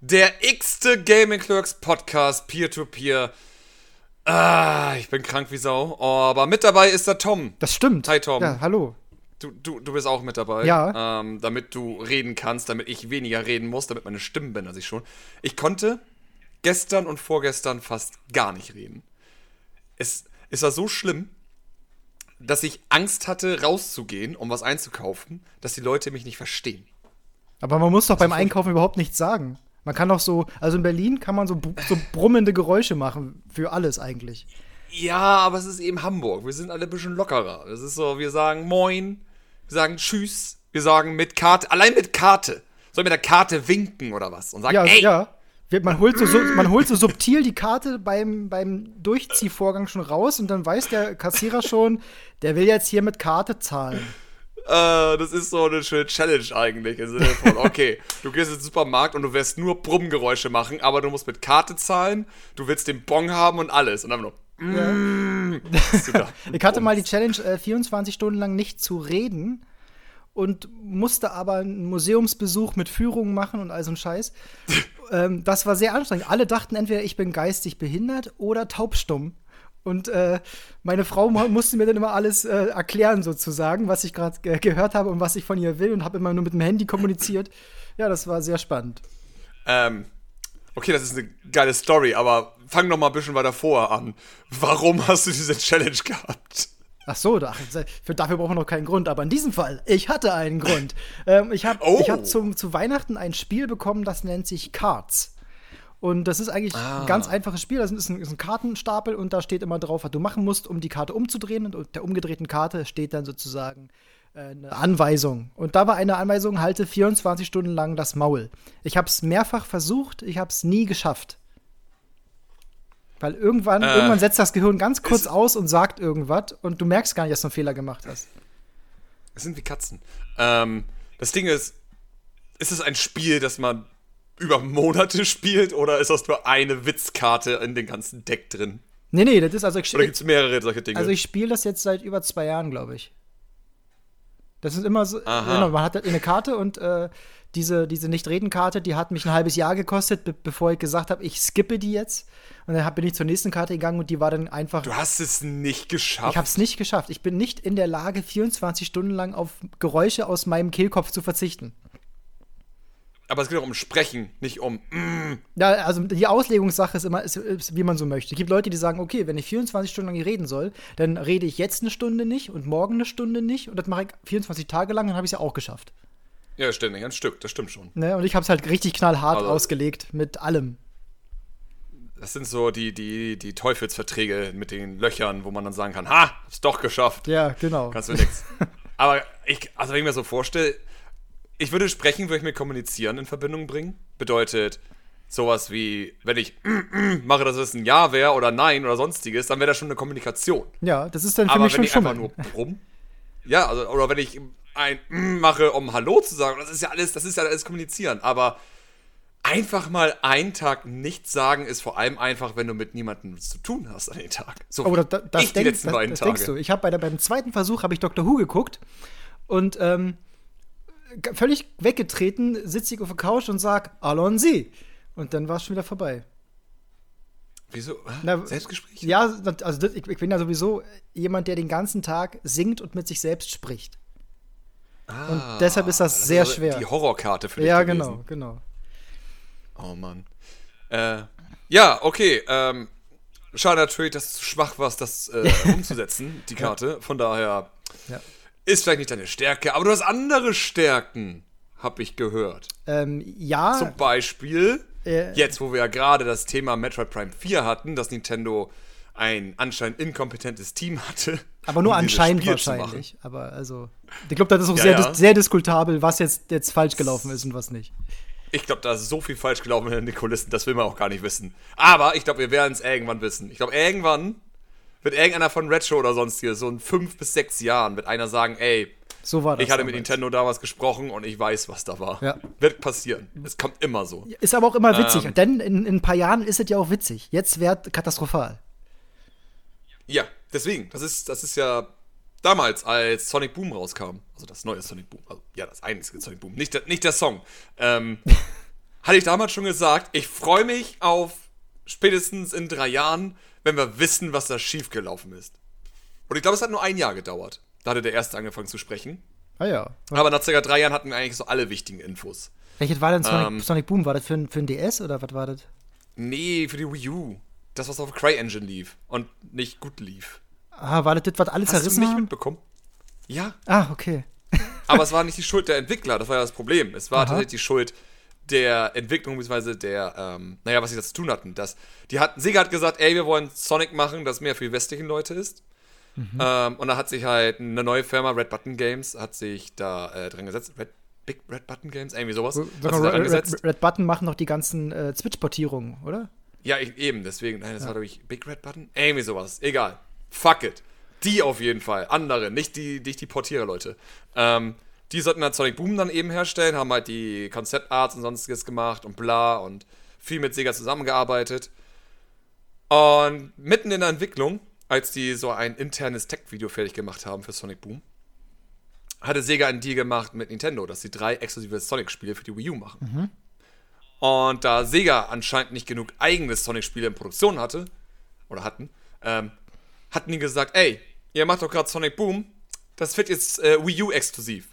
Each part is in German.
Der x-te Gaming Clerks Podcast, Peer-to-Peer. Ah, ich bin krank wie Sau. Oh, aber mit dabei ist der Tom. Das stimmt. Hi, Tom. Ja, hallo. Du, du, du bist auch mit dabei. Ja. Ähm, damit du reden kannst, damit ich weniger reden muss, damit meine Stimmbänder sich schon. Ich konnte gestern und vorgestern fast gar nicht reden. Es, es war so schlimm, dass ich Angst hatte, rauszugehen, um was einzukaufen, dass die Leute mich nicht verstehen. Aber man muss doch beim Einkaufen überhaupt nichts sagen. Man kann doch so, also in Berlin kann man so, so brummende Geräusche machen für alles eigentlich. Ja, aber es ist eben Hamburg. Wir sind alle ein bisschen lockerer. Es ist so, wir sagen Moin, wir sagen Tschüss, wir sagen mit Karte, allein mit Karte. Soll mit der Karte winken oder was? Und sagen, Ja, ey, ja. Man holt, so, so, man holt so subtil die Karte beim, beim Durchziehvorgang schon raus und dann weiß der Kassierer schon, der will jetzt hier mit Karte zahlen. Äh, das ist so eine schöne Challenge eigentlich. Im Sinne von, okay, du gehst in den Supermarkt und du wirst nur Brummgeräusche machen, aber du musst mit Karte zahlen, du willst den Bon haben und alles. Und dann nur, mm, da. Ich hatte mal die Challenge, äh, 24 Stunden lang nicht zu reden und musste aber einen Museumsbesuch mit Führungen machen und all so ein Scheiß. ähm, das war sehr anstrengend. Alle dachten entweder, ich bin geistig behindert oder taubstumm. Und äh, meine Frau mu- musste mir dann immer alles äh, erklären, sozusagen, was ich gerade ge gehört habe und was ich von ihr will und habe immer nur mit dem Handy kommuniziert. Ja, das war sehr spannend. Ähm, okay, das ist eine geile Story, aber fang noch mal ein bisschen weiter vorher an. Warum hast du diese Challenge gehabt? Ach so, da, für, dafür brauchen wir noch keinen Grund. Aber in diesem Fall, ich hatte einen Grund. Ähm, ich habe Oh. ich hab zum, zu Weihnachten ein Spiel bekommen, das nennt sich Cards. Und das ist eigentlich ein ganz einfaches Spiel. Das ist ein, ist ein Kartenstapel und da steht immer drauf, was du machen musst, um die Karte umzudrehen. Und der umgedrehten Karte steht dann sozusagen äh, eine Anweisung. Und da war eine Anweisung, halte 24 Stunden lang das Maul. Ich habe es mehrfach versucht, ich habe es nie geschafft. Weil irgendwann, Äh, irgendwann setzt das Gehirn ganz kurz aus und sagt irgendwas und du merkst gar nicht, dass du einen Fehler gemacht hast. Es sind wie Katzen. Ähm, das Ding ist, ist es ein Spiel, das man über Monate spielt oder ist das nur eine Witzkarte in dem ganzen Deck drin? Nee, nee, das ist also ich, Oder gibt es mehrere solche Dinge? also ich spiele das jetzt seit über zwei Jahren, glaube ich. Das ist immer so, genau, man hat halt eine Karte und äh, diese, diese Nicht-Reden-Karte, die hat mich ein halbes Jahr gekostet, be bevor ich gesagt habe, ich skippe die jetzt. Und dann bin ich zur nächsten Karte gegangen und die war dann einfach. du hast es nicht geschafft. Ich habe es nicht geschafft. Ich bin nicht in der Lage, 24 Stunden lang auf Geräusche aus meinem Kehlkopf zu verzichten. Aber es geht auch um Sprechen, nicht um. Mm, Ja, also die Auslegungssache ist immer, ist, ist, wie man so möchte. Es gibt Leute, die sagen, okay, wenn ich 24 Stunden lang reden soll, dann rede ich jetzt eine Stunde nicht und morgen eine Stunde nicht und das mache ich 24 Tage lang, dann habe ich es ja auch geschafft. ja, ständig, ein Stück, das stimmt schon. Ne? Und ich habe es halt richtig knallhart Also- ausgelegt mit allem. Das sind so die, die, die Teufelsverträge mit den Löchern, wo man dann sagen kann: Ha, hab's doch geschafft. Ja, genau. Kannst du nix. Aber ich, also wenn ich mir so vorstelle, ich würde sprechen, würde ich mit kommunizieren in Verbindung bringen. Bedeutet sowas wie, wenn ich mache, dass es ein Ja wäre oder Nein oder sonstiges, dann wäre das schon eine Kommunikation. Ja, das ist dann für Aber mich wenn schon ich einfach Schummeln. nur brumm, ja, also, oder wenn ich ein mache, um Hallo zu sagen, das ist ja alles, das ist ja alles kommunizieren. Aber einfach mal einen Tag nichts sagen ist vor allem einfach, wenn du mit niemandem was zu tun hast an den Tag. So Oh, wie das, ich die denk, letzten das, beiden das Tage. denkst du. Ich habe bei der, beim zweiten Versuch habe ich Dr. Who geguckt und ähm, völlig weggetreten sitze ich auf der Couch und sag Allons-y. Und dann war es schon wieder vorbei. Wieso? Na, Selbstgespräch? Ja, das- also das, ich, ich bin ja sowieso jemand, der den ganzen Tag singt und mit sich selbst spricht. und deshalb ist das, sehr also schwer. Die Horrorkarte für dich Ja, gewesen. genau, genau. Oh Mann. Äh, ja, okay. Ähm, schade natürlich, dass du zu schwach warst, das äh, umzusetzen, die Karte. Von daher Ja. Ist vielleicht nicht deine Stärke, aber du hast andere Stärken, hab ich gehört. Ähm, ja, Zum Beispiel, Äh. jetzt, wo wir ja gerade das Thema Metroid Prime 4 hatten, dass Nintendo ein anscheinend inkompetentes Team hatte. aber nur um anscheinend wahrscheinlich. Aber also, ich glaube, das ist auch Ja, sehr, ja. dis- sehr diskutabel, was jetzt, jetzt falsch gelaufen ist und was nicht. Ich glaube, da ist so viel falsch gelaufen in den Kulissen, das will man auch gar nicht wissen. Aber ich glaube, wir werden es irgendwann wissen. Ich glaube, irgendwann wird irgendeiner von Retro oder sonstiges, so in fünf bis sechs Jahren, wird einer sagen, ey, So war das. ich hatte mit damals. Nintendo damals gesprochen und ich weiß, was da war. Ja. Wird passieren. Es kommt immer so. Ist aber auch immer witzig. Ähm. Denn in, in ein paar Jahren ist es ja auch witzig. Jetzt wäre katastrophal. Ja, deswegen, das ist, das ist ja damals, als Sonic Boom rauskam, also das neue Sonic Boom, also ja, das einzige Sonic Boom, nicht der, nicht der Song. Ähm, hatte ich damals schon gesagt, ich freue mich auf spätestens in drei Jahren, wenn wir wissen, was da schiefgelaufen ist. Und ich glaube, es hat nur ein Jahr gedauert. Da hatte der Erste angefangen zu sprechen. Ah ja. Aber nach circa drei Jahren hatten wir eigentlich so alle wichtigen Infos. Welches war denn Sonic, Ähm. Sonic Boom? War das für, ein- für ein DS oder was war das? Nee, für die Wii U. Das, was auf CryEngine lief und nicht gut lief. Ah, war das das, was alle Hast du zerrissen nicht haben? mitbekommen? Ja, Ah, okay. aber es war nicht die Schuld der Entwickler, das war ja das Problem. Es war Aha. tatsächlich die Schuld der Entwicklung, beziehungsweise der, ähm, naja, was sie das zu tun hatten. Das, die hatten, Sega hat gesagt, ey, wir wollen Sonic machen, das mehr für die westlichen Leute ist. Mhm. Ähm, und da hat sich halt eine neue Firma, Red Button Games, hat sich da äh, dran gesetzt. Red, Big Red Button Games, irgendwie sowas. Sag mal, Red. Red, Red Button machen noch die ganzen äh, Switch-Portierungen, oder? Ja, ich, eben, deswegen. Nein, das war, glaube ich, Big Red Button? Irgendwie sowas. Egal. Fuck it. Die auf jeden Fall. Andere, nicht die, nicht die Portierer-Leute. Ähm, die sollten halt Sonic Boom dann eben herstellen, haben halt die Konzeptarts und sonstiges gemacht und bla und viel mit Sega zusammengearbeitet. Und mitten in der Entwicklung, als die so ein internes Tech-Video fertig gemacht haben für Sonic Boom, hatte Sega einen Deal gemacht mit Nintendo, dass sie drei exklusive Sonic-Spiele für die Wii U machen. Und da Sega anscheinend nicht genug eigene Sonic-Spiele in Produktion hatte, oder hatten, ähm, hatten die gesagt, ey, ihr macht doch gerade Sonic Boom, das wird jetzt äh, Wii U exklusiv.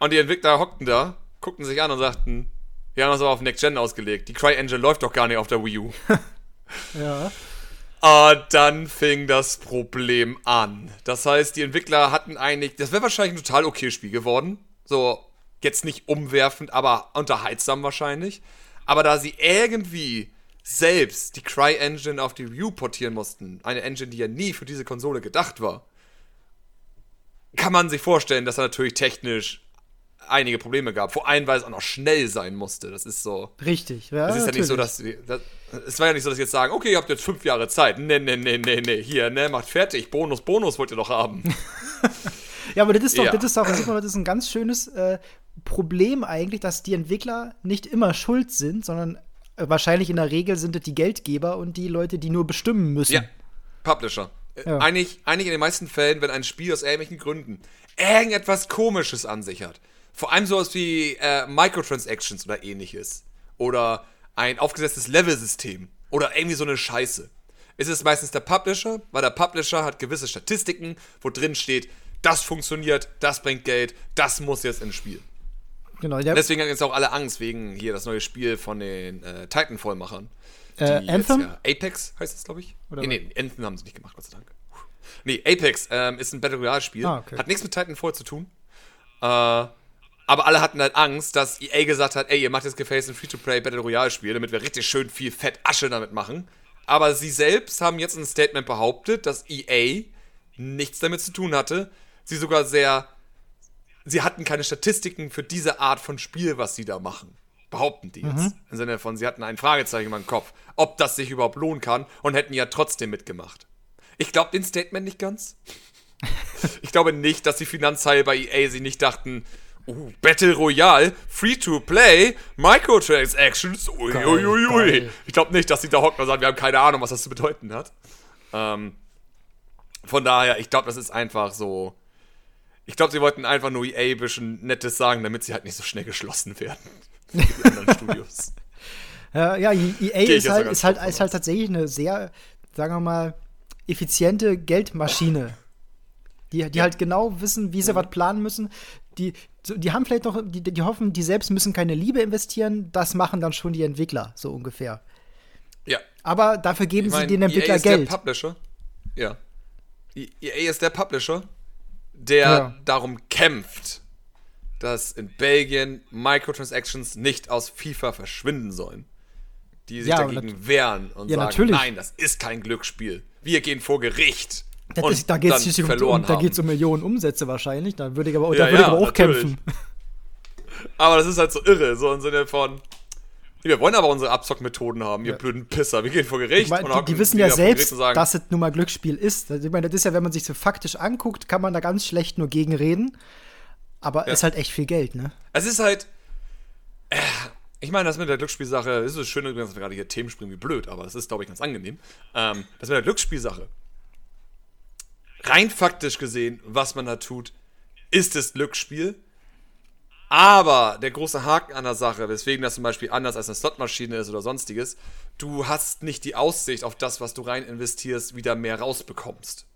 Und die Entwickler hockten da, guckten sich an und sagten, wir haben das aber auf Next Gen ausgelegt. Die CryEngine läuft doch gar nicht auf der Wii U. Ja. Und dann fing das Problem an. Das heißt, die Entwickler hatten eigentlich, das wäre wahrscheinlich ein total okay Spiel geworden. So, jetzt nicht umwerfend, aber unterhaltsam wahrscheinlich. Aber da sie irgendwie selbst die CryEngine auf die Wii U portieren mussten, eine Engine, die ja nie für diese Konsole gedacht war, kann man sich vorstellen, dass da natürlich technisch einige Probleme gab. Vor allem, weil es auch noch schnell sein musste. Das ist so. Richtig. Ja, Es ist ja nicht so, natürlich. dass. Das, es war ja nicht so, dass sie jetzt sagen, okay, ihr habt jetzt fünf Jahre Zeit. Nee, nee, nee, nee, nee. Hier, ne, macht fertig. Bonus, Bonus wollt ihr doch haben. Ja, aber das ist doch, Ja. das ist doch, das ist ein ganz schönes äh, Problem eigentlich, dass die Entwickler nicht immer schuld sind, sondern äh, wahrscheinlich in der Regel sind es die Geldgeber und die Leute, die nur bestimmen müssen. Ja. Publisher. Äh, Ja. Eigentlich, eigentlich in den meisten Fällen, wenn ein Spiel aus irgendwelchen Gründen irgendetwas Komisches an sich hat. Vor allem sowas wie äh, Microtransactions oder ähnliches. Oder ein aufgesetztes Level-System. Oder irgendwie so eine Scheiße. Ist es meistens der Publisher, weil der Publisher hat gewisse Statistiken, wo drin steht, das funktioniert, das bringt Geld, das muss jetzt ins Spiel. Genau. Der, Deswegen haben jetzt auch alle Angst wegen hier das neue Spiel von den äh, Titanfall-Machern. Äh, Anthem? Jetzt, ja, Apex heißt es, glaube ich. Oder nee, nee, Anthem haben sie nicht gemacht, Gott sei Dank. Nee, Apex ähm, ist ein Battle Royale-Spiel. Ah, okay. Hat nichts mit Titanfall zu tun. Äh, aber alle hatten halt Angst, dass EA gesagt hat, ey, ihr macht jetzt gefälligst ein Free-to-Play Battle Royale-Spiel, damit wir richtig schön viel Fett Asche damit machen. Aber sie selbst haben jetzt ein Statement behauptet, dass EA nichts damit zu tun hatte. Sie sogar sehr sie hatten keine Statistiken für diese Art von Spiel, was sie da machen. Behaupten die jetzt. Im Sinne von, sie hatten ein Fragezeichen in meinem Kopf, ob das sich überhaupt lohnen kann und hätten ja trotzdem mitgemacht. Ich glaube den Statement nicht ganz. ich glaube nicht, dass die Finanzteile bei EA sich nicht dachten, uh, Battle Royale, Free-to-Play, Microtransactions, uiuiui. Ich glaube nicht, dass sie da hocken und sagen, wir haben keine Ahnung, was das zu bedeuten hat. Ähm, von daher, ich glaube, das ist einfach so. Ich glaube, sie wollten einfach nur EA ein bisschen Nettes sagen, damit sie halt nicht so schnell geschlossen werden. Wie die anderen Studios. Ja, ja, EA ich ist halt, ist, halt, ist halt tatsächlich eine sehr, sagen wir mal, effiziente Geldmaschine. Die, die halt genau wissen, wie sie was planen müssen. Die, die haben vielleicht noch, die, die hoffen, die selbst müssen keine Liebe investieren, das machen dann schon die Entwickler, so ungefähr. Ja. Aber dafür geben Ich sie mein, den Entwickler EA ist Geld. der Publisher. Ja. E- EA ist der Publisher, der Ja. darum kämpft, dass in Belgien Microtransactions nicht aus FIFA verschwinden sollen. Die sich Ja, dagegen wehren und Ja, sagen, natürlich. nein, das ist kein Glücksspiel. Wir gehen vor Gericht. Das da geht es um, um, da haben. geht's um Millionen Umsätze wahrscheinlich. Da würde ich aber, Ja, da würde ich ja, aber auch natürlich. kämpfen. Aber das ist halt so irre, so im Sinne von, wir wollen aber unsere Abzockmethoden haben, ihr blöden Pisser. Wir gehen vor Gericht. Ich mein, und die, die wissen ja selbst, sagen, dass es nun mal Glücksspiel ist. Also, ich meine, das ist ja, wenn man sich so faktisch anguckt, kann man da ganz schlecht nur gegenreden. Aber ist halt echt viel Geld, ne? Es ist halt. Äh, ich meine, das mit der Glücksspielsache, es ist schön dass wir gerade hier Themen springen wie blöd, aber das ist, glaube ich, ganz angenehm. Ähm, das mit der Glücksspielsache. Rein faktisch gesehen, was man da tut, ist es Glücksspiel. Aber der große Haken an der Sache, weswegen das zum Beispiel anders als eine Slotmaschine ist oder sonstiges, du hast nicht die Aussicht auf das, was du rein investierst, wieder mehr rausbekommst.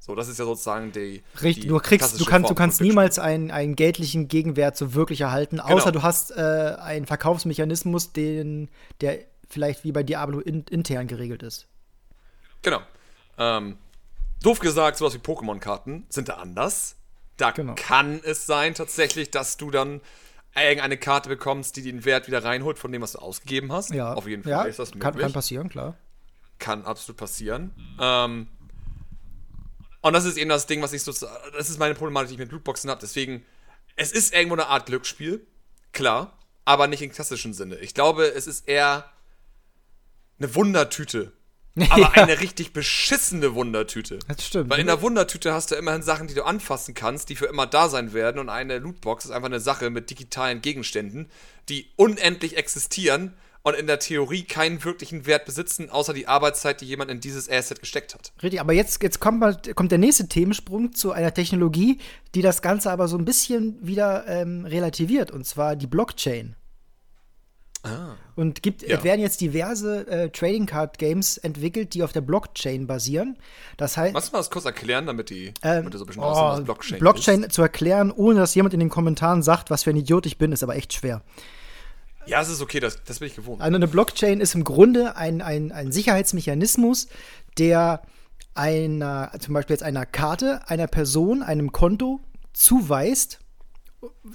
So, das ist ja sozusagen die. Richtig, die du kriegst, du kannst, du kannst niemals einen, einen geldlichen Gegenwert so wirklich erhalten, außer Genau. du hast äh, einen Verkaufsmechanismus, den, der vielleicht wie bei Diablo in, intern geregelt ist. Genau. Ähm, doof gesagt, sowas wie Pokémon-Karten sind da anders. Da Genau. kann es sein tatsächlich, dass du dann irgendeine Karte bekommst, die den Wert wieder reinholt von dem, was du ausgegeben hast. Ja, Auf jeden Fall ja, ist das möglich. kann, kann passieren, klar. kann absolut passieren. Ähm, und das ist eben das Ding, was ich so. Das ist meine Problematik, die ich mit Blutboxen habe. Deswegen, es ist irgendwo eine Art Glücksspiel, klar, aber nicht im klassischen Sinne. Ich glaube, es ist eher eine Wundertüte. Aber Ja. eine richtig beschissene Wundertüte. Das stimmt. Weil in der Wundertüte hast du immerhin Sachen, die du anfassen kannst, die für immer da sein werden. Und eine Lootbox ist einfach eine Sache mit digitalen Gegenständen, die unendlich existieren und in der Theorie keinen wirklichen Wert besitzen, außer die Arbeitszeit, die jemand in dieses Asset gesteckt hat. Richtig, aber jetzt, jetzt kommt, kommt der nächste Themensprung zu einer Technologie, die das Ganze aber so ein bisschen wieder ähm, relativiert, und zwar die Blockchain. Und gibt, Ja. es werden jetzt diverse äh, Trading Card Games entwickelt, die auf der Blockchain basieren. Das heißt, Magst du mal das kurz erklären, damit die ähm, damit so ein bisschen oh, aussehen, was Blockchain, Blockchain ist? zu erklären, ohne dass jemand in den Kommentaren sagt, was für ein Idiot ich bin, ist aber echt schwer. Ja, es ist okay, das, das bin ich gewohnt. Also eine Blockchain ist im Grunde ein, ein, ein Sicherheitsmechanismus, der einer, zum Beispiel jetzt einer Karte, einer Person, einem Konto zuweist.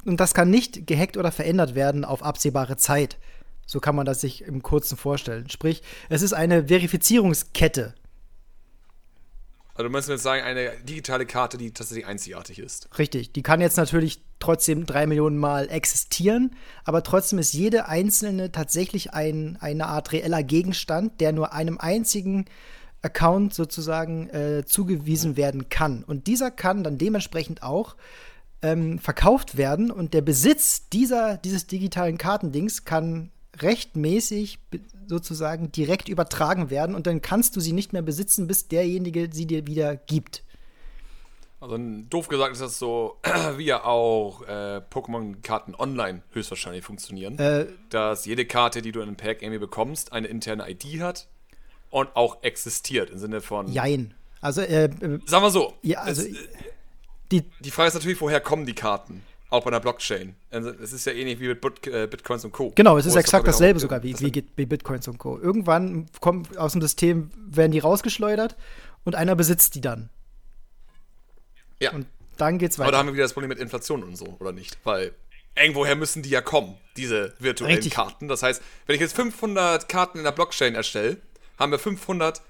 Und das kann nicht gehackt oder verändert werden auf absehbare Zeit. So kann man das sich im Kurzen vorstellen. Sprich, es ist eine Verifizierungskette. Also du meinst jetzt sagen, eine digitale Karte, die tatsächlich einzigartig ist. Richtig. Die kann jetzt natürlich trotzdem drei Millionen Mal existieren, aber trotzdem ist jede einzelne tatsächlich ein, eine Art reeller Gegenstand, der nur einem einzigen Account sozusagen äh, zugewiesen werden kann. Und dieser kann dann dementsprechend auch ähm, verkauft werden und der Besitz dieser, dieses digitalen Kartendings kann rechtmäßig sozusagen direkt übertragen werden und dann kannst du sie nicht mehr besitzen, bis derjenige sie dir wieder gibt. Also doof gesagt ist das so, wie ja auch äh, Pokémon-Karten online höchstwahrscheinlich funktionieren. Äh, dass jede Karte, die du in einem Pack irgendwie bekommst, eine interne ID hat und auch existiert im Sinne von. Jein. Also, äh, äh, Sagen wir so. Ja, also, es, die, die Frage ist natürlich, woher kommen die Karten? Auch bei einer Blockchain. Also, Es ist ja ähnlich wie mit äh, Bitcoins und Co. genau, es ist exakt dasselbe sogar wie, wie, wie Bitcoins und Co. Irgendwann kommen aus dem System, werden die rausgeschleudert und einer besitzt die dann. Ja. Und dann geht's Aber da weiter. haben wir wieder das Problem mit Inflation und so, oder nicht? Weil irgendwoher müssen die ja kommen, diese virtuellen Richtig. Karten. Das heißt, wenn ich jetzt 500 Karten in der Blockchain erstelle, haben wir 500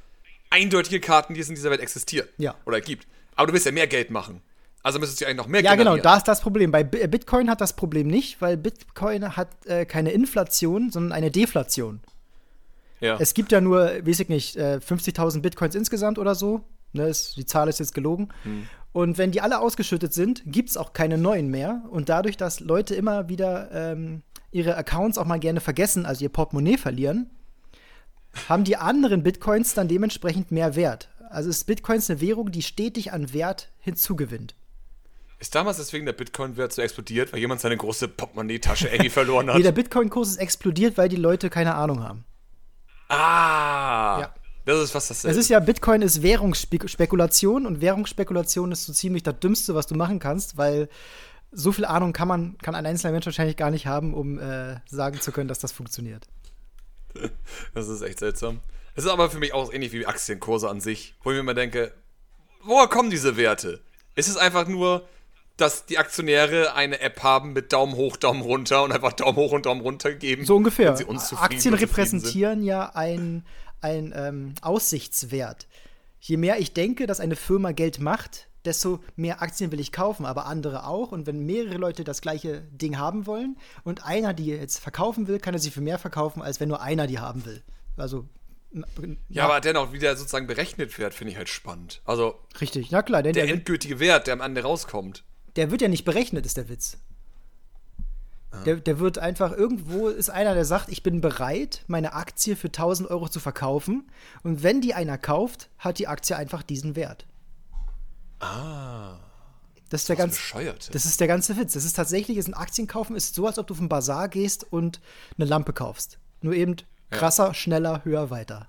eindeutige Karten, die es in dieser Welt existieren. Ja. Oder gibt. Aber du willst ja mehr Geld machen. Also müsstest du eigentlich noch mehr Ja, genau, generieren. da ist das Problem. Bei Bi- Bitcoin hat das Problem nicht, weil Bitcoin hat äh, keine Inflation, sondern eine Deflation. Ja. Es gibt ja nur, weiß ich nicht, äh, 50.000 Bitcoins insgesamt oder so. Ne, ist, die Zahl ist jetzt gelogen. Hm. Und wenn die alle ausgeschüttet sind, gibt es auch keine neuen mehr. Und dadurch, dass Leute immer wieder ähm, ihre Accounts auch mal gerne vergessen, also ihr Portemonnaie verlieren, haben die anderen Bitcoins dann dementsprechend mehr Wert. Also ist Bitcoins eine Währung, die stetig an Wert hinzugewinnt. Ist damals deswegen der Bitcoin-Wert so explodiert, weil jemand seine große Portemonnaie-Tasche irgendwie verloren hat? Nee, der Bitcoin-Kurs ist explodiert, weil die Leute keine Ahnung haben. ah! Ja. Das ist fast dasselbe. Es ist ja, Bitcoin ist Währungsspekulation und Währungsspekulation ist so ziemlich das Dümmste, was du machen kannst, weil so viel Ahnung kann man, kann ein einzelner Mensch wahrscheinlich gar nicht haben, um äh, sagen zu können, dass das funktioniert. Das ist echt seltsam. Es ist aber für mich auch ähnlich wie Aktienkurse an sich, wo ich mir immer denke, woher kommen diese Werte? Ist es einfach nur, dass die Aktionäre eine App haben mit Daumen hoch, Daumen runter und einfach Daumen hoch und Daumen runter geben? So ungefähr. Aktien zufrieden sind? repräsentieren ja ein, ein ähm, Aussichtswert. Je mehr ich denke, dass eine Firma Geld macht, desto mehr Aktien will ich kaufen, aber andere auch. Und wenn mehrere Leute das gleiche Ding haben wollen und einer die jetzt verkaufen will, kann er sie für mehr verkaufen, als wenn nur einer die haben will. Also Ja, aber dennoch, wie der sozusagen berechnet wird, finde ich halt spannend. Also richtig, na klar, denn der der, endgültige Wert, der am Ende rauskommt. Der wird ja nicht berechnet, ist der Witz. Der, der wird einfach, irgendwo ist einer, der sagt, ich bin bereit, meine Aktie für 1000 Euro zu verkaufen. Und wenn die einer kauft, hat die Aktie einfach diesen Wert. Das ist der Was ganze, bescheuert. das ist der ganze Witz. Das ist tatsächlich, ist ein Aktien kaufen, ist so, als ob du auf den Bazar gehst und eine Lampe kaufst. Nur eben krasser, schneller, höher, weiter.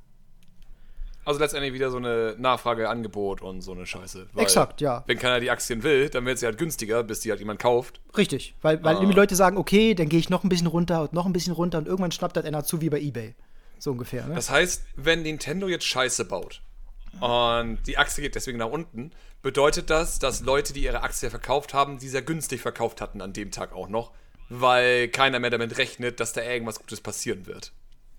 Also letztendlich wieder so eine Nachfrage, Angebot und so eine Scheiße. Weil Exakt, ja. Wenn keiner die Aktien will, dann wird sie halt günstiger, bis die halt jemand kauft. Richtig, weil, weil Ah. die Leute sagen, okay, dann gehe ich noch ein bisschen runter und noch ein bisschen runter und irgendwann schnappt das einer zu wie bei Ebay. So ungefähr, ne? Das heißt, wenn Nintendo jetzt Scheiße baut und die Aktie geht deswegen nach unten, bedeutet das, dass Leute, die ihre Aktie verkauft haben, die sehr günstig verkauft hatten an dem Tag auch noch, weil keiner mehr damit rechnet, dass da irgendwas Gutes passieren wird.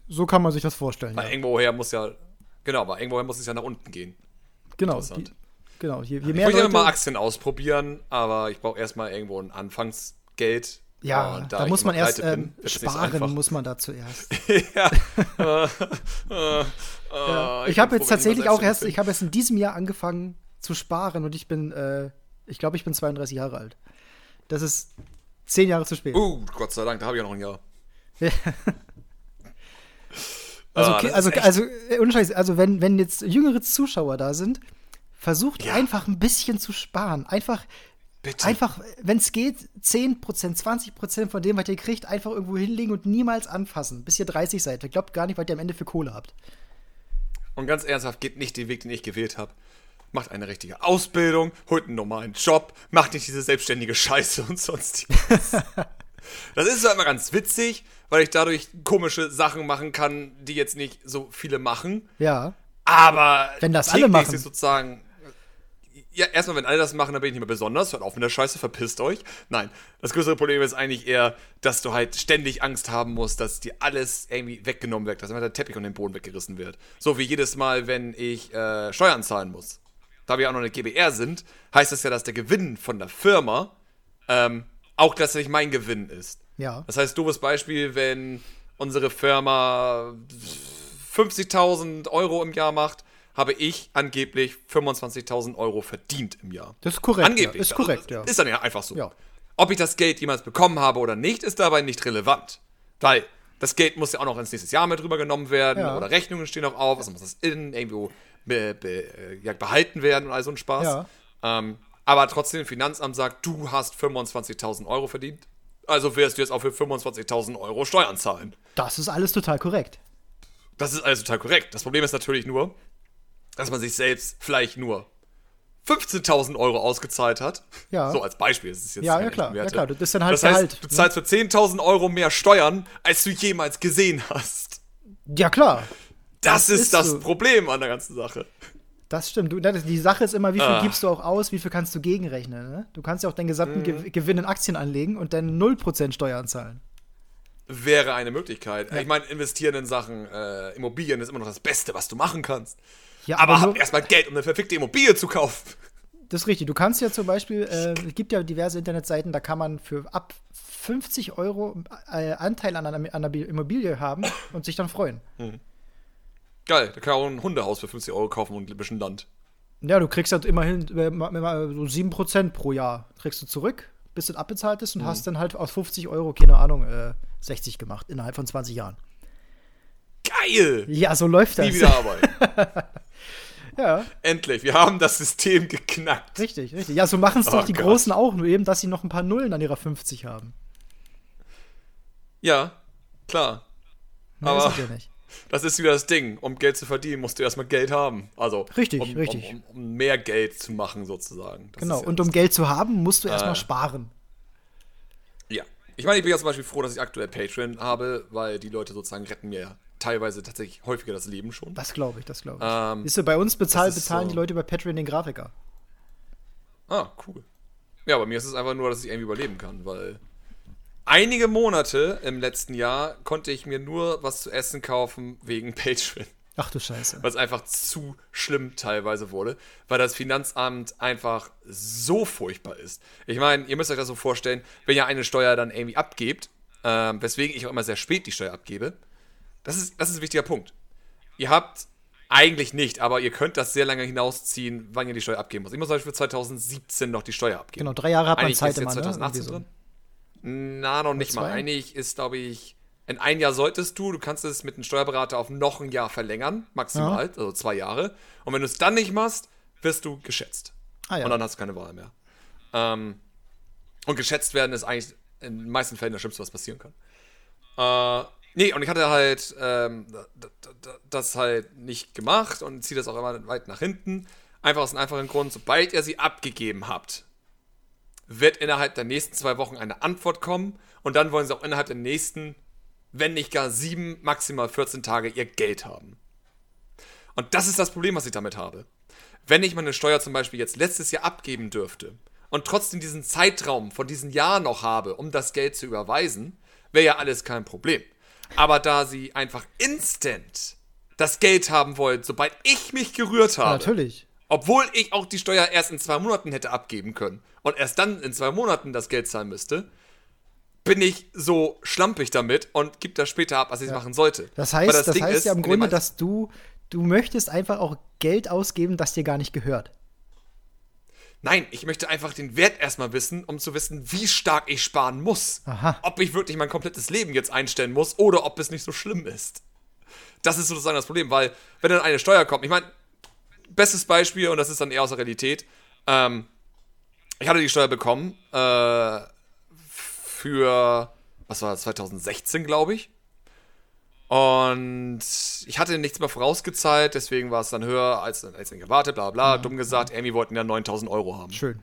So kann man sich das vorstellen. Weil Ja. irgendwoher muss ja, genau, aber irgendwoher muss es ja nach unten gehen. Genau, die, genau. Je, je Ich wollte ja mal Aktien ausprobieren, aber ich brauche erstmal irgendwo ein Anfangsgeld. ja, Und da, ich muss man erst ähm, bin, so sparen, muss man da zuerst. ja. Äh, äh, äh, ich habe bin jetzt tatsächlich auch erst, ich habe erst in diesem Jahr angefangen zu sparen und ich bin, äh, ich glaube, ich bin 32 Jahre alt. Das ist zehn Jahre zu spät. Uh, Gott sei Dank, da habe ich ja noch ein Jahr. Also, das also, also, Scheiß, also wenn, wenn jetzt jüngere Zuschauer da sind, versucht Ja. einfach ein bisschen zu sparen. Einfach, Bitte. einfach wenn es geht, 10%, 20% von dem, was ihr kriegt, einfach irgendwo hinlegen und niemals anfassen, bis ihr 30 seid. Ihr glaubt gar nicht, was ihr am Ende für Kohle habt. Und ganz ernsthaft, geht nicht den Weg, den ich gewählt habe. Macht eine richtige Ausbildung, holt einen normalen Job, macht nicht diese selbstständige Scheiße und sonstiges. das ist immer ganz witzig, weil ich dadurch komische Sachen machen kann, die jetzt nicht so viele machen. Ja. Aber Wenn das alle machen. ist sozusagen. Ja, erstmal, wenn alle das machen, dann bin ich nicht mehr besonders. Hört auf mit der Scheiße, verpisst euch. Nein, das größere Problem ist eigentlich eher, dass du halt ständig Angst haben musst, dass dir alles irgendwie weggenommen wird, dass immer der Teppich und den Boden weggerissen wird. So wie jedes Mal, wenn ich äh, Steuern zahlen muss. Da wir auch noch eine GBR sind, heißt das ja, dass der Gewinn von der Firma ähm, auch gleichzeitig mein Gewinn ist. Ja. Das heißt, doofes Beispiel, wenn unsere Firma 50.000 Euro im Jahr macht, habe ich angeblich 25.000 Euro verdient im Jahr. Das ist korrekt. Angeblich. Ja. Ist korrekt, ja. Ist dann ja einfach so. Ja. Ob ich das Geld jemals bekommen habe oder nicht, ist dabei nicht relevant. Weil das Geld muss ja auch noch ins nächste Jahr mit rübergenommen werden Ja. oder Rechnungen stehen noch auf, also muss das in irgendwo be, be, ja, behalten werden und all so ein Spaß. Ja. Ähm, aber trotzdem, Finanzamt sagt, du hast 25.000 Euro verdient. Also wirst du jetzt auch für 25.000 Euro Steuern zahlen. Das ist alles total korrekt. Das ist alles total korrekt. Das Problem ist natürlich nur, dass man sich selbst vielleicht nur 15.000 Euro ausgezahlt hat. Ja. So als Beispiel. Das ist jetzt Ja, ja, klar. Ja, klar. Das ist dann halt das heißt, Gehalt, du ne? zahlst für 10.000 Euro mehr Steuern, als du jemals gesehen hast. Ja, klar. Das, ist, ist das so. Problem an der ganzen Sache. Das stimmt. Du, das- die Sache ist immer, wie viel Ah. gibst du auch aus, wie viel kannst du gegenrechnen. Ne? Du kannst ja auch deinen gesamten Mhm. Ge Gewinn in Aktien anlegen und dann 0% Steuern zahlen. Wäre eine Möglichkeit. Ich meine, investieren in Sachen äh, Immobilien ist immer noch das Beste, was du machen kannst. Ja, Aber nur- hab erstmal Geld, um eine verfickte Immobilie zu kaufen. Das ist richtig. Du kannst ja zum Beispiel, äh, es gibt ja diverse Internetseiten, da kann man für ab 50 Euro äh, Anteil an einer, an einer Immobilie haben und sich dann freuen. Geil, da kann man auch ein Hundehaus für 50 Euro kaufen und ein bisschen Land. Ja, du kriegst halt immerhin äh, so 7% pro Jahr kriegst du zurück, bis das abbezahlt ist und Mhm. hast dann halt aus 50 Euro, keine Ahnung, äh, 60 gemacht innerhalb von 20 Jahren. Geil! Ja, so läuft das. Nie wieder arbeiten. Ja, Endlich, wir haben das System geknackt. richtig, richtig. Ja, so machen es Oh doch die Gott. Großen auch, nur eben, dass sie noch ein paar Nullen an ihrer 50 haben. Ja, klar. Mehr Aber- es ja nicht. Das ist wieder das Ding. Um Geld zu verdienen, musst du erstmal Geld haben. Also, Richtig, um, richtig. Um, um, um mehr Geld zu machen, sozusagen. Das Genau. ja Und um Geld zu haben, musst du erstmal Ah. sparen. Ja. Ich meine, ich bin ja zum Beispiel froh, dass ich aktuell Patreon habe, weil die Leute sozusagen retten mir ja teilweise tatsächlich häufiger das Leben schon. Das glaube ich, das glaube ich. Ähm, Siehst du, bei uns bezahl, bezahlen so. die Leute bei Patreon den Grafiker. Ah, cool. Ja, bei mir ist es einfach nur, dass ich irgendwie überleben kann, weil einige Monate im letzten Jahr konnte ich mir nur was zu essen kaufen wegen Patreon. Ach du Scheiße. es einfach zu schlimm teilweise wurde, weil das Finanzamt einfach so furchtbar ist. Ich meine, ihr müsst euch das so vorstellen, wenn ihr eine Steuer dann irgendwie abgebt, ähm, weswegen ich auch immer sehr spät die Steuer abgebe, das ist, das ist ein wichtiger Punkt. Ihr habt eigentlich nicht, aber ihr könnt das sehr lange hinausziehen, wann ihr die Steuer abgeben muss. Ich muss zum Beispiel für 2017 noch die Steuer abgeben. Genau, drei Jahre hat man Eigentlich Zeit ist jetzt immer, ne? 2018 Irgendwie so. drin. Na, noch nicht mal. Eigentlich ist, glaube ich, in ein Jahr solltest du, du kannst es mit einem Steuerberater auf noch ein Jahr verlängern, maximal, also zwei Jahre. Und wenn du es dann nicht machst, wirst du geschätzt. Ah, ja. Und dann hast du keine Wahl mehr. Ähm, und geschätzt werden ist eigentlich in den meisten Fällen das Schlimmste, was passieren kann. Äh, nee, und ich hatte halt ähm, das halt nicht gemacht und ziehe das auch immer weit nach hinten. Einfach aus einem einfachen Grund, sobald ihr sie abgegeben habt, wird innerhalb der nächsten zwei Wochen eine Antwort kommen und dann wollen sie auch innerhalb der nächsten, wenn nicht gar sieben, maximal 14 Tage ihr Geld haben. Und das ist das Problem, was ich damit habe. Wenn ich meine Steuer zum Beispiel jetzt letztes Jahr abgeben dürfte und trotzdem diesen Zeitraum von diesem Jahr noch habe, um das Geld zu überweisen, wäre ja alles kein Problem. Aber da sie einfach instant das Geld haben wollen, sobald ich mich gerührt habe. Ja, natürlich. Obwohl ich auch die Steuer erst in zwei Monaten hätte abgeben können und erst dann in zwei Monaten das Geld zahlen müsste, bin ich so schlampig damit und gebe das später ab, als ich es ja. machen sollte. Das heißt, das, das heißt ist, ja im Grunde, dass du, du möchtest einfach auch Geld ausgeben, das dir gar nicht gehört. Nein, ich möchte einfach den Wert erstmal wissen, um zu wissen, wie stark ich sparen muss. Aha. Ob ich wirklich mein komplettes Leben jetzt einstellen muss oder ob es nicht so schlimm ist. Das ist sozusagen das Problem, weil wenn dann eine Steuer kommt, ich meine, bestes Beispiel, und das ist dann eher aus der Realität, ähm, ich hatte die Steuer bekommen äh, für, was war das, 2016, glaube ich. Und ich hatte nichts mehr vorausgezahlt, deswegen war es dann höher als, als ich erwartet, bla bla. Mhm. Dumm gesagt, Amy wollten ja 9000 Euro haben. Schön.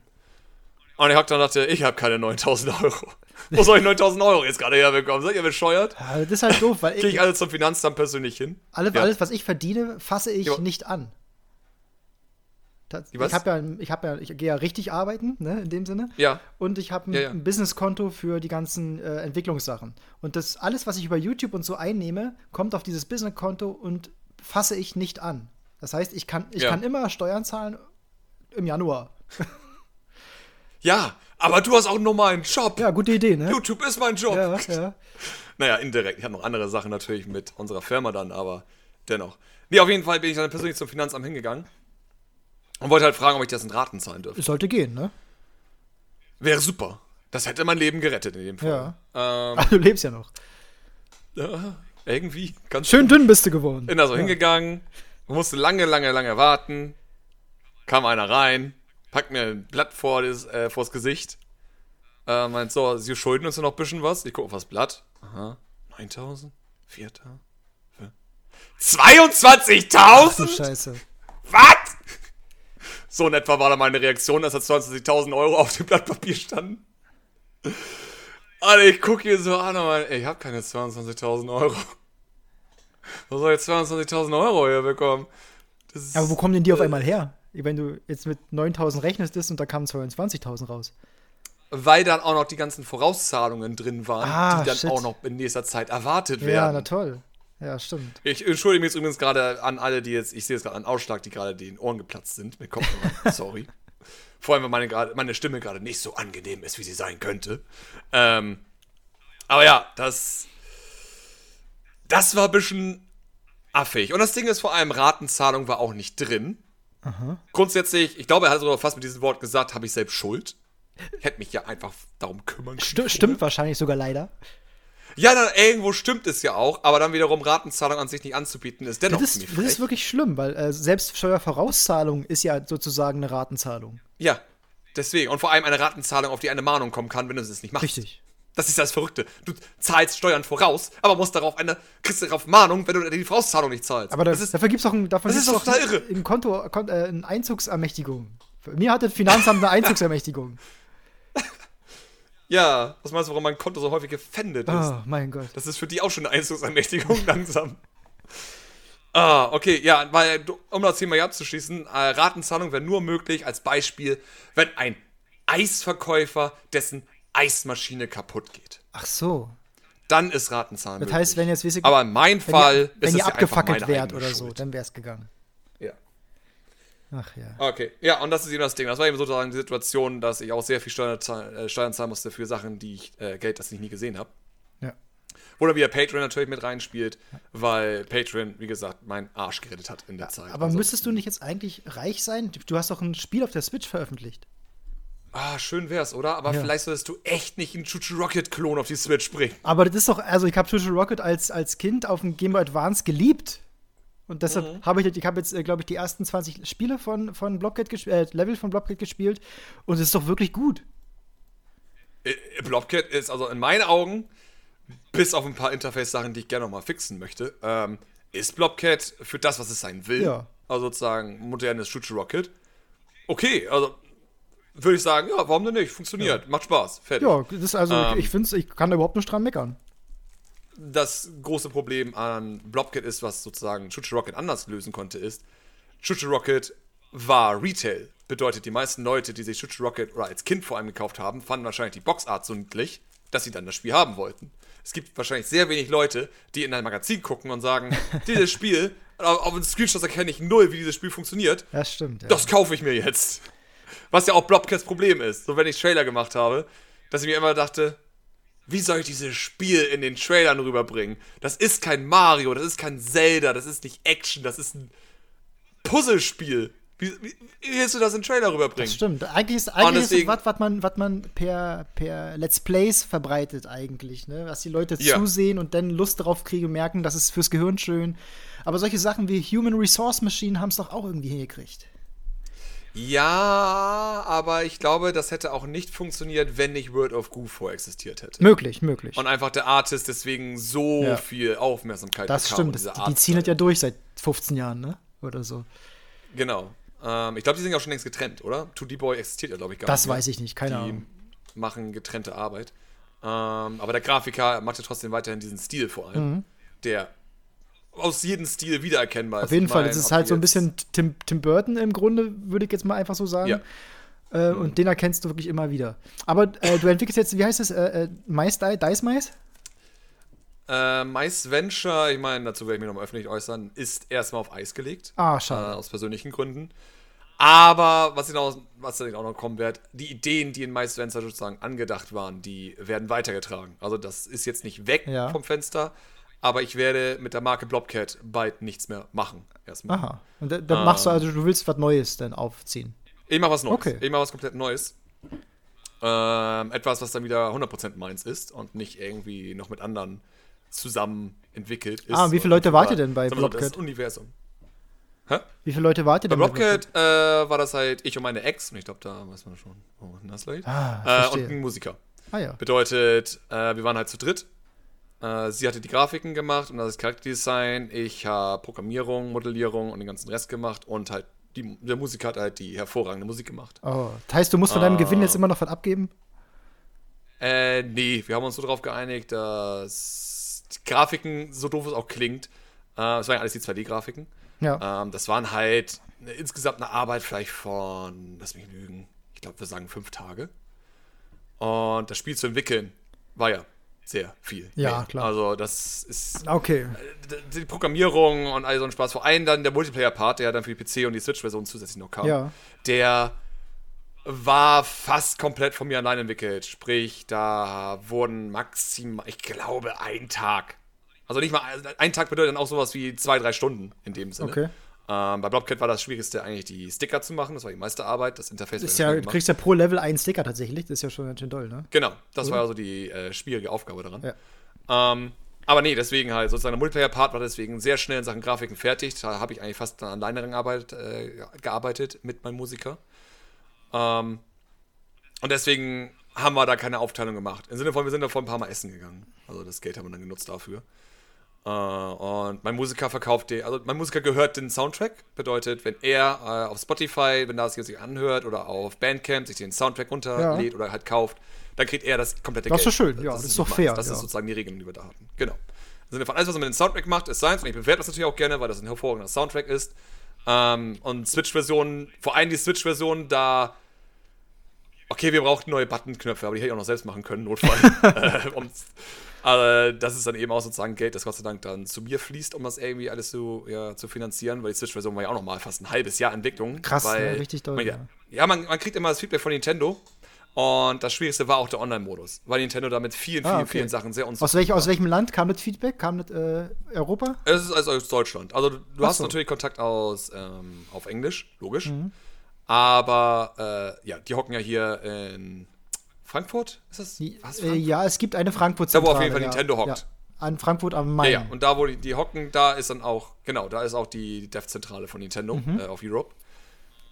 Und ich hab dann dachte, ich habe keine 9000 Euro. Wo soll ich 9000 Euro jetzt gerade herbekommen? Seid ihr bescheuert? Ja, das ist halt doof, weil ich. Kriege ich alles zum Finanzamt persönlich hin? Alles, ja. alles, was ich verdiene, fasse ich ja. nicht an. Ich habe ja, ich habe ja, ich gehe ja richtig arbeiten, ne, in dem Sinne. Ja. Und ich habe ein, ja, ja. ein Businesskonto für die ganzen äh, Entwicklungssachen. Und das alles, was ich über YouTube und so einnehme, kommt auf dieses Businesskonto und fasse ich nicht an. Das heißt, ich kann, ich ja. kann immer Steuern zahlen im Januar. ja, aber du hast auch einen normalen Job. Ja, gute Idee, ne? YouTube ist mein Job. Ja, ja. naja, indirekt. Ich habe noch andere Sachen natürlich mit unserer Firma dann, aber dennoch. Nee, auf jeden Fall bin ich dann persönlich zum Finanzamt hingegangen und wollte halt fragen, ob ich das in Raten zahlen dürfte. Sollte gehen, ne? Wäre super. Das hätte mein Leben gerettet in dem Fall. Ja. Ähm, Ach, du lebst ja noch. Ja, irgendwie. Ganz Schön dünn bist du geworden. Bin da so ja. hingegangen, musste lange, lange, lange warten. Kam einer rein, packt mir ein Blatt vor das, äh, vors Gesicht. Äh, meint so, Sie schulden uns noch ein bisschen was. Ich gucke auf das Blatt. Aha. 9000? 4000? 22.000? Scheiße. Was? So in etwa war da meine Reaktion, dass da 20.000 Euro auf dem Blatt Papier standen. Alter, ich gucke hier so an und meine, ey, ich habe keine 22.000 Euro. Wo soll ich 22.000 Euro hier bekommen? Aber wo kommen denn die auf einmal her? Wenn du jetzt mit 9.000 rechnest und da kamen 22.000 raus. Weil dann auch noch die ganzen Vorauszahlungen drin waren, ah, die dann shit. auch noch in nächster Zeit erwartet werden. Ja, na toll. Ja, stimmt. Ich entschuldige mich jetzt übrigens gerade an alle, die jetzt, ich sehe jetzt gerade einen Ausschlag, die gerade den Ohren geplatzt sind mit Kopfhörern. Sorry. Vor allem, weil meine, grade, meine Stimme gerade nicht so angenehm ist, wie sie sein könnte. Ähm, aber ja, das, das war ein bisschen affig. Und das Ding ist vor allem, Ratenzahlung war auch nicht drin. Aha. Grundsätzlich, ich glaube, er hat sogar fast mit diesem Wort gesagt, habe ich selbst Schuld. Ich hätte mich ja einfach darum kümmern können. Stimmt wahrscheinlich sogar leider. Ja, dann irgendwo stimmt es ja auch, aber dann wiederum Ratenzahlung an sich nicht anzubieten, ist dennoch das ist, Das ist wirklich schlimm, weil äh, selbst Steuervorauszahlung ist ja sozusagen eine Ratenzahlung. Ja, deswegen. Und vor allem eine Ratenzahlung, auf die eine Mahnung kommen kann, wenn du es nicht machst. Richtig. Das ist das Verrückte. Du zahlst Steuern voraus, aber musst darauf eine, kriegst darauf Mahnung, wenn du die Vorauszahlung nicht zahlst. Aber das, das ist, dafür gibt es auch ein, davon das ist doch ein, irre. Im Konto äh, eine Einzugsermächtigung. Mir hat das Finanzamt eine Einzugsermächtigung. Ja, was meinst du, warum mein Konto so häufig gefändet ist? Oh, mein Gott. Das ist für die auch schon eine Einzugsermächtigung langsam. Ah, okay, ja, weil, um das Thema hier abzuschließen, äh, Ratenzahlung wäre nur möglich als Beispiel, wenn ein Eisverkäufer, dessen Eismaschine kaputt geht. Ach so. Dann ist Ratenzahlung Das heißt, wenn jetzt, wie Aber in meinem Fall ihr, wenn ist ihr abgefackelt wärt oder so, dann wäre es gegangen. Ach ja. Okay, ja, und das ist eben das Ding. Das war eben sozusagen die Situation, dass ich auch sehr viel Steuern, äh, Steuern zahlen musste für Sachen, die ich, äh, Geld, das ich nie gesehen habe. Ja. Wo dann wieder Patreon natürlich mit reinspielt, weil Patreon, wie gesagt, meinen Arsch gerettet hat in der Zeit. Aber also, müsstest du nicht jetzt eigentlich reich sein? Du hast doch ein Spiel auf der Switch veröffentlicht. Ah, schön wär's, oder? Aber ja. vielleicht solltest du echt nicht einen Chuchu Rocket-Klon auf die Switch bringen. Aber das ist doch, also ich habe Chuchu Rocket als, als Kind auf dem Game Boy Advance geliebt. Und deshalb habe ich, ich habe jetzt, äh, glaube ich, die ersten 20 Spiele von, von Blobcat gespielt, äh, Level von Blobcat gespielt und es ist doch wirklich gut. Äh, Blobcat ist also in meinen Augen, bis auf ein paar Interface-Sachen, die ich gerne nochmal fixen möchte, ähm, ist Blobcat für das, was es sein will, Ja. also sozusagen modernes Shoot Rocket, okay, also würde ich sagen, ja, warum denn nicht? Funktioniert, macht Spaß, fertig. Ja, das ist also, Ähm. ich finde ich kann da überhaupt nicht dran meckern. Das große Problem an Blobcat ist, was sozusagen Chuchu Rocket anders lösen konnte, ist, Chuchu Rocket war Retail. Bedeutet, die meisten Leute, die sich Chuchu Rocket oder als Kind vor allem gekauft haben, fanden wahrscheinlich die Boxart so niedlich, dass sie dann das Spiel haben wollten. Es gibt wahrscheinlich sehr wenig Leute, die in ein Magazin gucken und sagen, dieses Spiel, auf den Screenshots erkenne ich null, wie dieses Spiel funktioniert. Das stimmt. Ja. Das kaufe ich mir jetzt. Was ja auch Blobcats Problem ist. So, wenn ich Trailer gemacht habe, dass ich mir immer dachte, wie soll ich dieses Spiel in den Trailern rüberbringen? Das ist kein Mario, das ist kein Zelda, das ist nicht Action, das ist ein Puzzlespiel. Wie, wie, wie willst du das in den Trailer rüberbringen? Das stimmt. Eigentlich ist, eigentlich ist es deswegen- was, was man, was man per, per Let's Plays verbreitet eigentlich, ne? Was die Leute Ja. zusehen und dann Lust drauf kriegen und merken, das ist fürs Gehirn schön. Aber solche Sachen wie Human Resource Machine haben es doch auch irgendwie hingekriegt. Ja, aber ich glaube, das hätte auch nicht funktioniert, wenn nicht World of Goo existiert hätte. Möglich, möglich. Und einfach der Artist deswegen so Ja. viel Aufmerksamkeit das bekam stimmt. Das, diese die ziehen das ja durch seit 15 Jahren, ne? Oder so. Genau. Ähm, ich glaube, die sind ja auch schon längst getrennt, oder? 2D Boy existiert ja, glaube ich, gar Das nicht. mehr. weiß ich nicht, keine die Ahnung. machen getrennte Arbeit. Ähm, aber der Grafiker macht ja trotzdem weiterhin diesen Stil vor allem, der aus jedem Stil wiedererkennbar ist. Mhm. Auf jeden Fall, mein, das ist halt so ein bisschen Tim, Tim Burton im Grunde, würde ich jetzt mal einfach so sagen. Ja. Äh, Und den erkennst du wirklich immer wieder. Aber äh, du entwickelst jetzt, wie heißt es, äh, äh, Mais, Di- Dice Mais? Äh, Mice Venture, ich meine, dazu werde ich mich nochmal öffentlich äußern, ist erstmal auf Eis gelegt. Ah, Äh, schade. aus persönlichen Gründen. Aber was, noch, was dann auch noch kommen wird, die Ideen, die in Mice Venture sozusagen angedacht waren, die werden weitergetragen. Also das ist jetzt nicht weg Ja. vom Fenster, aber ich werde mit der Marke Blobcat bald nichts mehr machen. Erstmal. Aha. Und da, da machst du also, du willst was Neues dann aufziehen. Ich mach was Neues. Okay. Ich mach was komplett Neues. Ähm, etwas, was dann wieder 100% meins ist und nicht irgendwie noch mit anderen zusammen entwickelt ist. Ah, wie viele Leute Oder wart ihr denn bei so, Das Blobcat? Universum. Hä? Wie viele Leute wart ihr Bei denn? Blobcat äh, war das halt ich und meine Ex, und ich glaube, da weiß man schon, wo das liegt. Ah, äh, und ein Musiker. Ah ja. Bedeutet, äh, wir waren halt zu dritt. Äh, sie hatte die Grafiken gemacht und das Charakterdesign. Ich habe Programmierung, Modellierung und den ganzen Rest gemacht. Und halt, die, der Musiker hat halt die hervorragende Musik gemacht. Oh, das heißt, du musst von deinem Gewinn jetzt immer noch was abgeben? Äh, nee, wir haben uns so darauf geeinigt, dass die Grafiken, so doof es auch klingt, äh, es waren ja alles die 2D-Grafiken. Ja. Ähm, das waren halt eine, insgesamt eine Arbeit vielleicht von, lass mich lügen, ich glaube, wir sagen fünf Tage. Und das Spiel zu entwickeln war ja sehr viel. Ja, mehr. klar. Also, das ist Okay. die die Programmierung und all so ein Spaß. Vor allem dann der Multiplayer-Part, der dann für die PC und die Switch-Version zusätzlich noch kam. Ja. Der war fast komplett von mir allein entwickelt. Sprich, da wurden maximal, ich glaube, ein Tag. Also nicht mal, ein Tag bedeutet dann auch sowas wie zwei, drei Stunden in dem Sinne. Okay. Ähm, bei Blobcat war das Schwierigste eigentlich die Sticker zu machen. Das war die meiste Arbeit. Das Interface Ist ja, du kriegst ja pro Level einen Sticker tatsächlich. Das ist ja schon ganz schön doll, ne? Genau, das war also die äh, schwierige Aufgabe daran. Ja. Ähm, aber nee, deswegen halt, sozusagen der Multiplayer-Part war deswegen sehr schnell in Sachen Grafiken fertig. Da habe ich eigentlich fast an alleine dran gearbeitet, äh, gearbeitet mit meinem Musiker. Ähm, und deswegen haben wir da keine Aufteilung gemacht. Im Sinne von, wir sind davon ein paar Mal essen gegangen. Also das Geld haben wir dann genutzt dafür. Äh, und mein Musiker verkauft den, also mein Musiker gehört den Soundtrack. Bedeutet, wenn er äh, auf Spotify, wenn er es sich anhört oder auf Bandcamp sich den Soundtrack runterlädt oder halt kauft, dann kriegt er das komplette Das Geld. ist schön, ja, das ist nicht doch fair, Das ja. ist sozusagen die Regeln, die wir da hatten. Genau. Von alles, was man mit dem Soundtrack macht, ist seins und ich bewerte das natürlich auch gerne, weil das ein hervorragender Soundtrack ist. Ähm, und Switch-Version, vor allem die Switch-Version, da Okay, wir brauchten neue Buttonknöpfe, aber die hätte ich auch noch selbst machen können, Notfall. äh, aber das ist dann eben auch sozusagen Geld, das Gott sei Dank dann zu mir fließt, um das irgendwie alles zu, ja, zu finanzieren, weil die Switch-Version war ja auch noch mal fast ein halbes Jahr Entwicklung. Krass, weil, ne? Richtig doll, Man, ja, ja. man, man kriegt immer das Feedback von Nintendo. Und das Schwierigste war auch der Online-Modus, weil Nintendo da mit vielen, vielen, Ah, okay. vielen Sachen sehr unzufrieden Aus, welch, war. aus welchem Land kam das Feedback? Kam das äh, Europa? Es ist also aus Deutschland. Also du, du hast so. natürlich Kontakt aus ähm, auf Englisch, logisch. Mhm. Aber äh, ja, die hocken ja hier in Frankfurt. Ist das? Was, Äh, ja, es gibt eine frankfurt Da, wo auf jeden Fall ja. Nintendo hockt. Ja. An Frankfurt am Main. Ja, ja, und da, wo die, die hocken, da ist dann auch, genau, da ist auch die Dev-Zentrale von Nintendo Mhm. äh, auf Europe.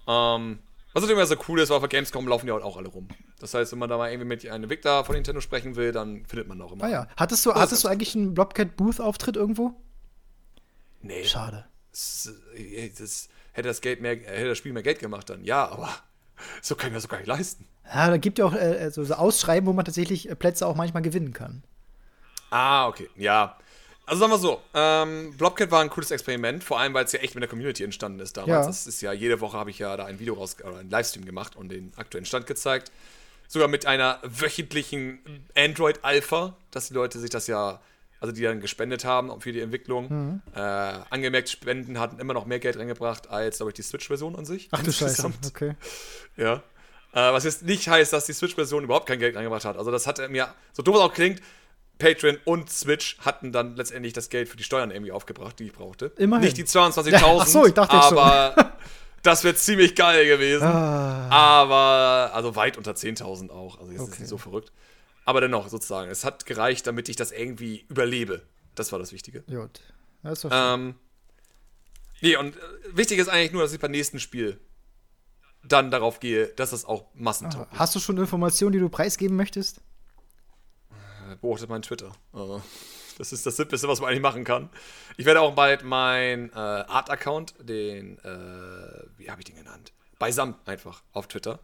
Ähm, was natürlich immer so cool ist, weil auf der Gamescom laufen die halt auch alle rum. Das heißt, wenn man da mal irgendwie mit einem Entwickler von Nintendo sprechen will, dann findet man auch immer. Ah ja. Hattest du, ist hattest du eigentlich einen Blobcat-Booth-Auftritt irgendwo? Nee, Schade. das, äh, das, hätte, das Geld mehr, hätte das Spiel mehr Geld gemacht, dann ja, aber so kann ich mir das so gar nicht leisten. Ja, da gibt ja auch äh, so, so Ausschreiben, wo man tatsächlich äh, Plätze auch manchmal gewinnen kann. Ah, okay. Ja. Also sagen wir so, ähm, Blobcat war ein cooles Experiment, vor allem weil es ja echt mit der Community entstanden ist damals. Ja. Das ist ja, jede Woche habe ich ja da ein Video raus, oder einen Livestream gemacht und den aktuellen Stand gezeigt. Sogar mit einer wöchentlichen Android-Alpha, dass die Leute sich das ja, also die dann gespendet haben für die Entwicklung. Mhm. Äh, angemerkt, Spenden hatten immer noch mehr Geld reingebracht als, glaube ich, die Switch-Version an sich. Ach du Scheiße. Insgesamt. Okay. Ja. Äh, was jetzt nicht heißt, dass die Switch-Version überhaupt kein Geld reingebracht hat. Also das hat mir, so doof es auch klingt, Patreon und Switch hatten dann letztendlich das Geld für die Steuern irgendwie aufgebracht, die ich brauchte. Immerhin. Nicht die 22.000, Ach so, ich dachte jetzt schon. aber das wäre ziemlich geil gewesen. Ah, Aber, also weit unter 10.000 auch. Also jetzt ist Okay. nicht so verrückt. Aber dennoch, sozusagen, es hat gereicht, damit ich das irgendwie überlebe. Das war das Wichtige. gut. Das ist doch schön. Ähm, nee, und äh, wichtig ist eigentlich nur, dass ich beim nächsten Spiel dann darauf gehe, dass das auch massentauglich ist. Hast du schon Informationen, die du preisgeben möchtest? beobachtet meinen Twitter. Also, das ist das Simpleste, was man eigentlich machen kann. Ich werde auch bald mein äh, Art-Account, den, äh, wie habe ich den genannt? Beisam einfach auf Twitter.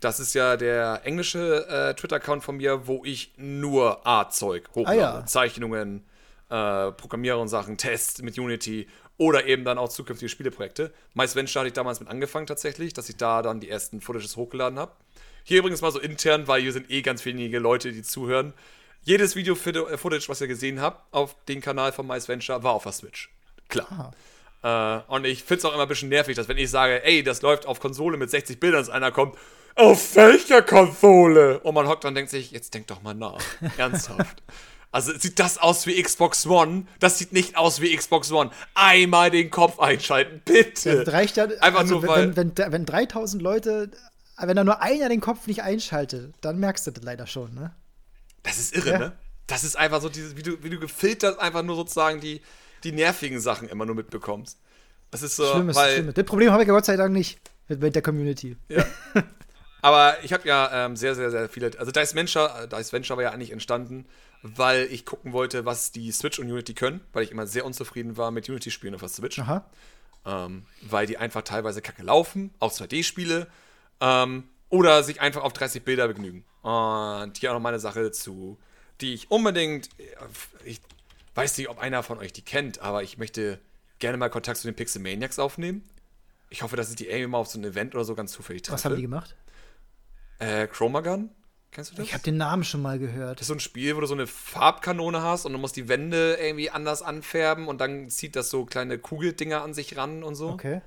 Das ist ja der englische äh, Twitter-Account von mir, wo ich nur Art-Zeug hochlade. Ah, ja. Zeichnungen, äh, Programmieren und Sachen, Tests mit Unity oder eben dann auch zukünftige Spieleprojekte. Meist Venture hatte ich damals mit angefangen tatsächlich, dass ich da dann die ersten Footages hochgeladen habe. Hier übrigens mal so intern, weil hier sind eh ganz wenige Leute, die zuhören. Jedes Video-Footage, was ihr gesehen habt auf dem Kanal von Mice Venture, war auf der Switch. Klar. Äh, und ich finde es auch immer ein bisschen nervig, dass wenn ich sage, ey, das läuft auf Konsole mit 60 Bildern, dass einer kommt, auf welcher Konsole? Und man hockt dann und denkt sich, jetzt denk doch mal nach. Ernsthaft. Also sieht das aus wie Xbox One? Das sieht nicht aus wie Xbox One. Einmal den Kopf einschalten, bitte. Das reicht ja. Einfach also, nur, wenn, weil- wenn, wenn, wenn 3000 Leute, wenn da nur einer den Kopf nicht einschaltet, dann merkst du das leider schon, ne? Das ist irre, Ja. ne? Das ist einfach so, dieses, wie du, wie du gefiltert einfach nur sozusagen die, die nervigen Sachen immer nur mitbekommst. Das ist so, Schlimmes, weil, Schlimmes. Das Problem habe ich ja Gott sei Dank nicht mit, mit der Community. aber ich habe ja ähm, sehr, sehr, sehr viele, also Dice Venture, äh, Dice Venture war ja eigentlich entstanden, weil ich gucken wollte, was die Switch und Unity können, weil ich immer sehr unzufrieden war mit Unity-Spielen auf der Switch. Aha. ähm, weil die einfach teilweise kacke laufen, auch 2D-Spiele, ähm, oder sich einfach auf 30 Bilder begnügen. Und hier auch noch meine Sache zu, die ich unbedingt, ich weiß nicht, ob einer von euch die kennt, aber ich möchte gerne mal Kontakt zu den Pixelmaniacs aufnehmen. Ich hoffe, dass ich die irgendwie mal auf so ein Event oder so ganz zufällig treffe. Was haben die gemacht? Äh, Chromagun? Kennst du das? Ich habe den Namen schon mal gehört. Das ist so ein Spiel, wo du so eine Farbkanone hast und du musst die Wände irgendwie anders anfärben und dann zieht das so kleine Kugeldinger an sich ran und so. Okay.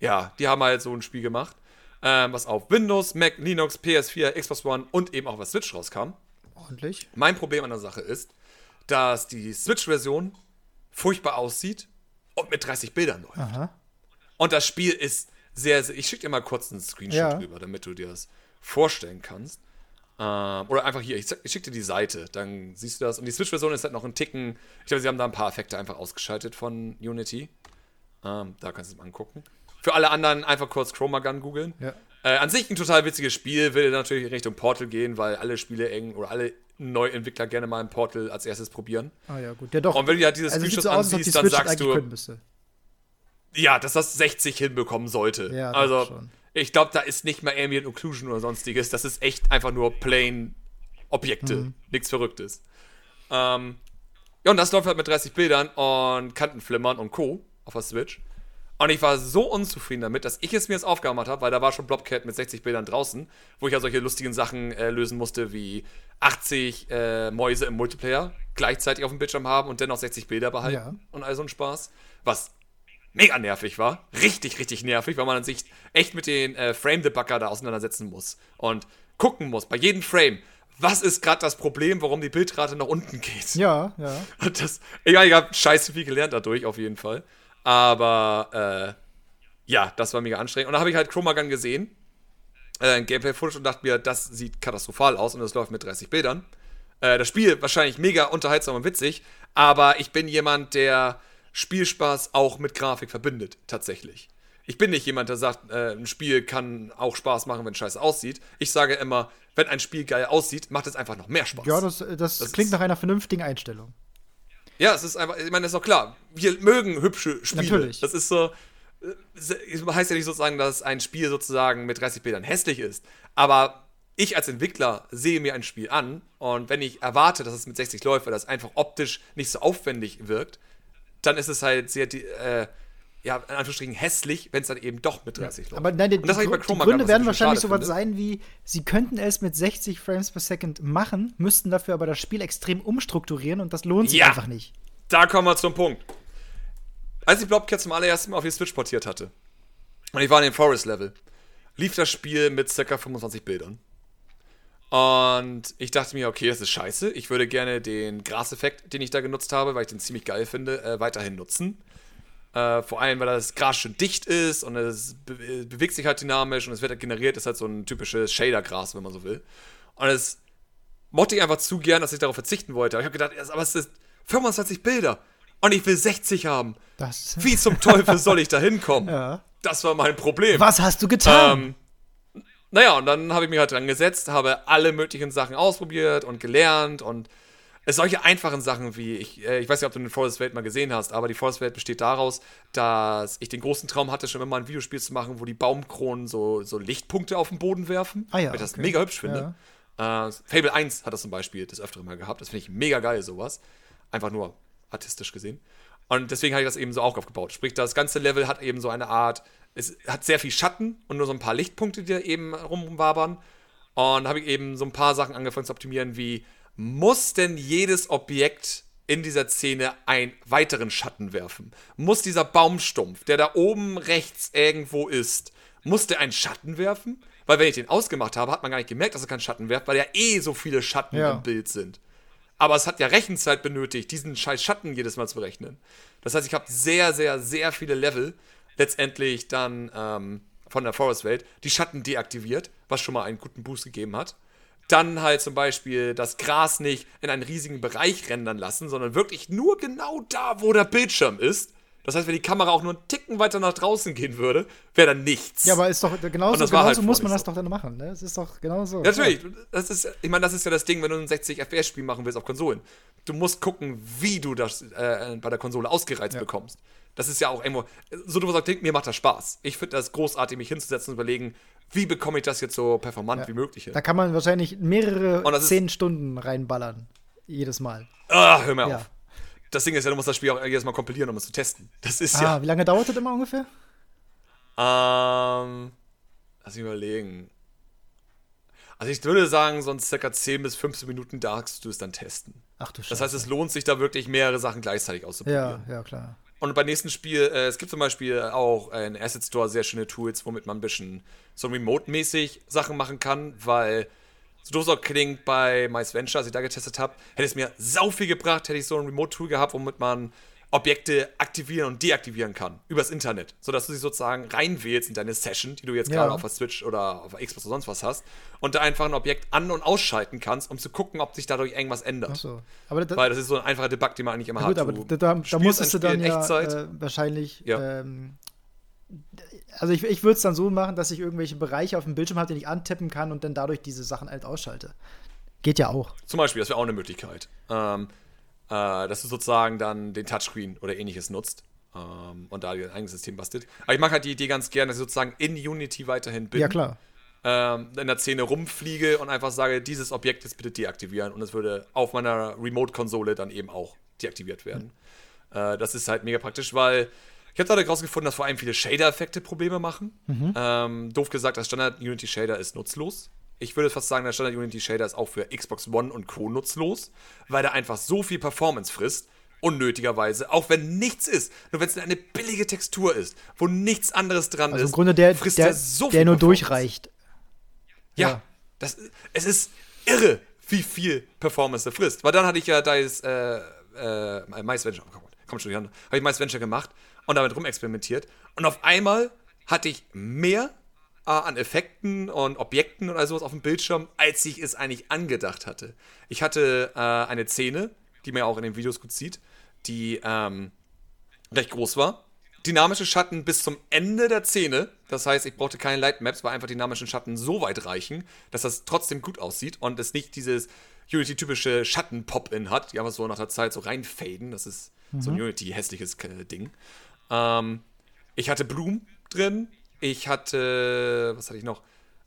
Ja, die haben halt so ein Spiel gemacht, ähm, was auf Windows, Mac, Linux, PS4, Xbox One und eben auch auf Switch rauskam. Ordentlich. Mein Problem an der Sache ist, dass die Switch-Version furchtbar aussieht und mit 30 Bildern läuft. Aha. Und das Spiel ist sehr, sehr ich schicke dir mal kurz einen Screenshot Ja. rüber, damit du dir das vorstellen kannst. Ähm, oder einfach hier, ich, ich schicke dir die Seite, dann siehst du das. Und die Switch-Version ist halt noch ein Ticken, ich glaube, sie haben da ein paar Effekte einfach ausgeschaltet von Unity. Ähm, da kannst du es mal angucken. Für alle anderen einfach kurz Chromagun googeln. Ja. Äh, an sich ein total witziges Spiel, will natürlich in Richtung Portal gehen, weil alle Spiele eng oder alle Neuentwickler gerne mal ein Portal als erstes probieren. Ah ja, gut. Ja, doch. Und wenn du dir halt diese also sieht Screenshots so ansiehst, dann Switch sagst du, ja, dass das 60 hinbekommen sollte. Ja, also, schon. ich glaube, da ist nicht mehr Ambient Occlusion oder sonstiges. Das ist echt einfach nur plain Objekte. Mhm. Nichts Verrücktes. Ähm, ja, und das läuft halt mit 30 Bildern und Kantenflimmern und Co. auf der Switch. Und ich war so unzufrieden damit, dass ich es mir jetzt aufgemacht habe, weil da war schon Blobcat mit 60 Bildern draußen, wo ich ja solche lustigen Sachen äh, lösen musste, wie 80 äh, Mäuse im Multiplayer gleichzeitig auf dem Bildschirm haben und dennoch 60 Bilder behalten Ja. und all so ein Spaß. Was mega nervig war. Richtig, richtig nervig, weil man sich echt mit den äh, Frame-Debugger da auseinandersetzen muss und gucken muss, bei jedem Frame, was ist gerade das Problem, warum die Bildrate nach unten geht. Ja, ja. Und das, egal, ich habe scheiße viel gelernt dadurch, auf jeden Fall. Aber, äh, ja, das war mega anstrengend. Und da habe ich halt Chromagun gesehen, äh, ein Gameplay-Footage und dachte mir, das sieht katastrophal aus und das läuft mit 30 Bildern. Äh, das Spiel wahrscheinlich mega unterhaltsam und witzig, aber ich bin jemand, der Spielspaß auch mit Grafik verbindet, tatsächlich. Ich bin nicht jemand, der sagt, äh, ein Spiel kann auch Spaß machen, wenn es scheiße aussieht. Ich sage immer, wenn ein Spiel geil aussieht, macht es einfach noch mehr Spaß. Ja, das, das, das klingt nach einer vernünftigen Einstellung. Ja, es ist einfach, ich meine, das ist doch klar. Wir mögen hübsche Spiele. Natürlich. Das ist so, äh, heißt ja nicht sozusagen, dass ein Spiel sozusagen mit 30 Bildern hässlich ist. Aber ich als Entwickler sehe mir ein Spiel an und wenn ich erwarte, dass es mit 60 läuft, weil das einfach optisch nicht so aufwendig wirkt, dann ist es halt sehr, äh, ja, in Anführungsstrichen hässlich, wenn es dann eben doch mit 30 ja, läuft. Aber nein, die, die, die Gründe werden wahrscheinlich so was sein wie, sie könnten es mit 60 Frames per Second machen, müssten dafür aber das Spiel extrem umstrukturieren und das lohnt sich ja, einfach nicht. Da kommen wir zum Punkt. Als ich Blobcat zum allerersten Mal auf die Switch portiert hatte, und ich war in dem Forest-Level, lief das Spiel mit ca. 25 Bildern. Und ich dachte mir, okay, das ist scheiße. Ich würde gerne den Graseffekt, den ich da genutzt habe, weil ich den ziemlich geil finde, äh, weiterhin nutzen. Äh, vor allem, weil das Gras schon dicht ist und es be bewegt sich halt dynamisch und es wird halt generiert, ist halt so ein typisches Shader-Gras, wenn man so will. Und es mochte ich einfach zu gern, dass ich darauf verzichten wollte. Aber ich habe gedacht, aber es sind 25 Bilder und ich will 60 haben. Das Wie zum Teufel soll ich da hinkommen? Ja. Das war mein Problem. Was hast du getan? Ähm, naja, und dann habe ich mich halt dran gesetzt, habe alle möglichen Sachen ausprobiert und gelernt und solche einfachen Sachen wie, ich, äh, ich weiß nicht, ob du den Forest Welt mal gesehen hast, aber die Forest Welt besteht daraus, dass ich den großen Traum hatte, schon immer ein Videospiel zu machen, wo die Baumkronen so, so Lichtpunkte auf den Boden werfen. Ah ja, weil ich das okay. mega hübsch finde. Ja. Äh, Fable 1 hat das zum Beispiel das öftere Mal gehabt. Das finde ich mega geil, sowas. Einfach nur artistisch gesehen. Und deswegen habe ich das eben so auch aufgebaut. Sprich, das ganze Level hat eben so eine Art, es hat sehr viel Schatten und nur so ein paar Lichtpunkte, die da eben rumwabern. Und habe ich eben so ein paar Sachen angefangen zu optimieren, wie muss denn jedes Objekt in dieser Szene einen weiteren Schatten werfen? Muss dieser Baumstumpf, der da oben rechts irgendwo ist, muss der einen Schatten werfen? Weil wenn ich den ausgemacht habe, hat man gar nicht gemerkt, dass er keinen Schatten werft, weil ja eh so viele Schatten ja. im Bild sind. Aber es hat ja Rechenzeit benötigt, diesen scheiß Schatten jedes Mal zu berechnen. Das heißt, ich habe sehr, sehr, sehr viele Level letztendlich dann ähm, von der Forest-Welt die Schatten deaktiviert, was schon mal einen guten Boost gegeben hat dann halt zum Beispiel das Gras nicht in einen riesigen Bereich rendern lassen, sondern wirklich nur genau da, wo der Bildschirm ist. Das heißt, wenn die Kamera auch nur einen Ticken weiter nach draußen gehen würde, wäre dann nichts. Ja, aber ist doch genauso, genauso halt muss man das so. doch dann machen, ne? Es ist doch genauso. Ja, natürlich. Das ist, ich meine, das ist ja das Ding, wenn du ein 60 FPS-Spiel machen willst auf Konsolen. Du musst gucken, wie du das äh, bei der Konsole ausgereizt ja. bekommst. Das ist ja auch irgendwo, so du sagst, mir macht das Spaß. Ich finde das großartig, mich hinzusetzen und überlegen, wie bekomme ich das jetzt so performant ja. wie möglich hin. Da kann man wahrscheinlich mehrere zehn Stunden reinballern. Jedes Mal. Ah, hör mir ja. auf. Das Ding ist ja, du musst das Spiel auch jedes Mal kompilieren, um es zu testen. Das ist ah, ja. Wie lange dauert das immer ungefähr? Ähm, lass mich überlegen. Also ich würde sagen, sonst circa 10 bis 15 Minuten darfst du es dann testen. Ach du Scheiße. Das heißt, es lohnt sich da wirklich mehrere Sachen gleichzeitig auszuprobieren. Ja, ja, klar. Und beim nächsten Spiel, äh, es gibt zum Beispiel auch in Asset Store sehr schöne Tools, womit man ein bisschen so remote-mäßig Sachen machen kann, weil so doof es auch klingt bei Mice Venture, als ich da getestet habe, hätte es mir sau viel gebracht, hätte ich so ein Remote-Tool gehabt, womit man Objekte aktivieren und deaktivieren kann übers Internet, sodass du sie sozusagen reinwählst in deine Session, die du jetzt ja. gerade auf der Switch oder auf der Xbox oder sonst was hast, und da einfach ein Objekt an- und ausschalten kannst, um zu gucken, ob sich dadurch irgendwas ändert. So. aber das, Weil das ist so ein einfacher Debug, den man eigentlich immer gut, hat. Gut, aber da, da musstest du dann ja äh, wahrscheinlich ja. Ähm, also ich, ich würde es dann so machen, dass ich irgendwelche Bereiche auf dem Bildschirm habe, die ich antippen kann und dann dadurch diese Sachen halt ausschalte. Geht ja auch. Zum Beispiel, das wäre auch eine Möglichkeit. Ähm, äh, dass du sozusagen dann den Touchscreen oder ähnliches nutzt ähm, und da dein eigenes System bastelt. Aber ich mag halt die Idee ganz gerne, dass ich sozusagen in Unity weiterhin bin. Ja, klar. Ähm, in der Szene rumfliege und einfach sage, dieses Objekt jetzt bitte deaktivieren und es würde auf meiner Remote-Konsole dann eben auch deaktiviert werden. Mhm. Äh, das ist halt mega praktisch, weil ich habe dadurch herausgefunden, dass vor allem viele Shader-Effekte Probleme machen. Mhm. Ähm, doof gesagt, das Standard-Unity-Shader ist nutzlos ich würde fast sagen, der Standard Unity Shader ist auch für Xbox One und Co. nutzlos, weil der einfach so viel Performance frisst, unnötigerweise, auch wenn nichts ist, nur wenn es eine billige Textur ist, wo nichts anderes dran also ist, im Grunde der, frisst der, so der nur durchreicht. Ja, ja, Das, es ist irre, wie viel Performance er frisst. Weil dann hatte ich ja da ist, äh, äh, Mice Venture, oh, komm schon, habe ich Mice Venture gemacht und damit rumexperimentiert und auf einmal hatte ich mehr äh, an Effekten und Objekten und all sowas auf dem Bildschirm, als ich es eigentlich angedacht hatte. Ich hatte äh, eine Szene, die man ja auch in den Videos gut sieht, die ähm, recht groß war. Dynamische Schatten bis zum Ende der Szene. Das heißt, ich brauchte keine Lightmaps, weil einfach dynamische Schatten so weit reichen, dass das trotzdem gut aussieht und es nicht dieses Unity-typische Schatten-Pop-In hat, die einfach so nach der Zeit so reinfaden. Das ist mhm. so ein Unity-hässliches äh, Ding. Ähm, ich hatte Bloom drin. Ich hatte, was hatte ich noch?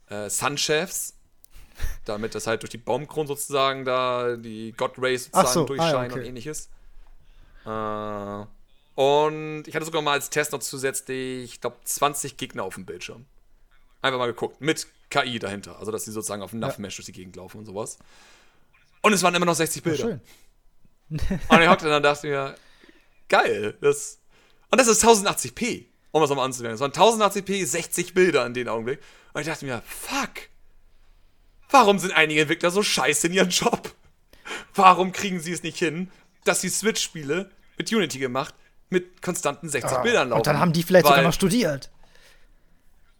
Äh, Sunchefs. Damit das halt durch die Baumkronen sozusagen da die God Rays sozusagen so, durchscheinen ah, ja, okay. und ähnliches. Äh, und ich hatte sogar mal als Test noch zusätzlich, ich glaube, 20 Gegner auf dem Bildschirm. Einfach mal geguckt. Mit KI dahinter. Also, dass sie sozusagen auf dem NAV-Mesh durch die Gegend laufen und sowas. Und es waren immer noch 60 Bilder. schön. und ich hockte dann und dachte mir, geil. Das, und das ist 1080p, um das nochmal anzuwenden. Es waren 1080p, 60 Bilder in dem Augenblick. Und ich dachte mir, fuck. Warum sind einige Entwickler so scheiße in ihrem Job? Warum kriegen sie es nicht hin, dass die Switch-Spiele mit Unity gemacht mit konstanten 60 ah, Bildern laufen? Und dann haben die vielleicht sogar noch studiert.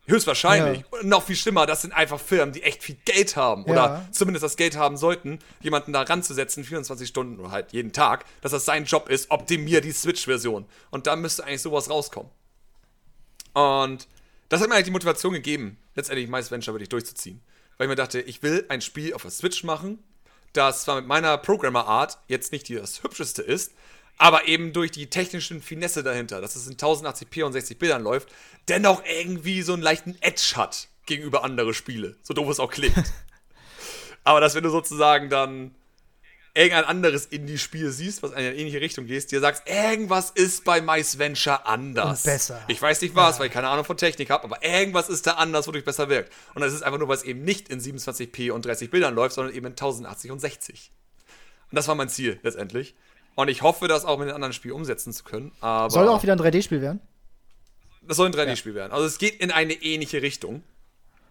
Höchstwahrscheinlich. Ja. Und noch viel schlimmer, das sind einfach Firmen, die echt viel Geld haben. Ja. Oder zumindest das Geld haben sollten, jemanden da ranzusetzen, 24 Stunden oder halt jeden Tag, dass das sein Job ist, optimier die Switch-Version. Und da müsste eigentlich sowas rauskommen. Und das hat mir eigentlich die Motivation gegeben, letztendlich Mice Venture wirklich durchzuziehen. Weil ich mir dachte, ich will ein Spiel auf der Switch machen, das zwar mit meiner Programmer-Art jetzt nicht das hübscheste ist, aber eben durch die technischen Finesse dahinter, dass es in 1080p und 60 Bildern läuft, dennoch irgendwie so einen leichten Edge hat gegenüber andere Spiele. So doof es auch klingt. aber dass wenn du sozusagen dann irgendein anderes Indie-Spiel siehst, was in eine ähnliche Richtung geht, dir sagst, irgendwas ist bei Mice Venture anders. Und besser. Ich weiß nicht was, ja. weil ich keine Ahnung von Technik habe, aber irgendwas ist da anders, wodurch besser wirkt. Und das ist einfach nur, weil es eben nicht in 27p und 30 Bildern läuft, sondern eben in 1080 und 60. Und das war mein Ziel letztendlich. Und ich hoffe, das auch mit einem anderen Spiel umsetzen zu können. Aber soll auch wieder ein 3D-Spiel werden? Das soll ein 3D-Spiel ja. werden. Also es geht in eine ähnliche Richtung.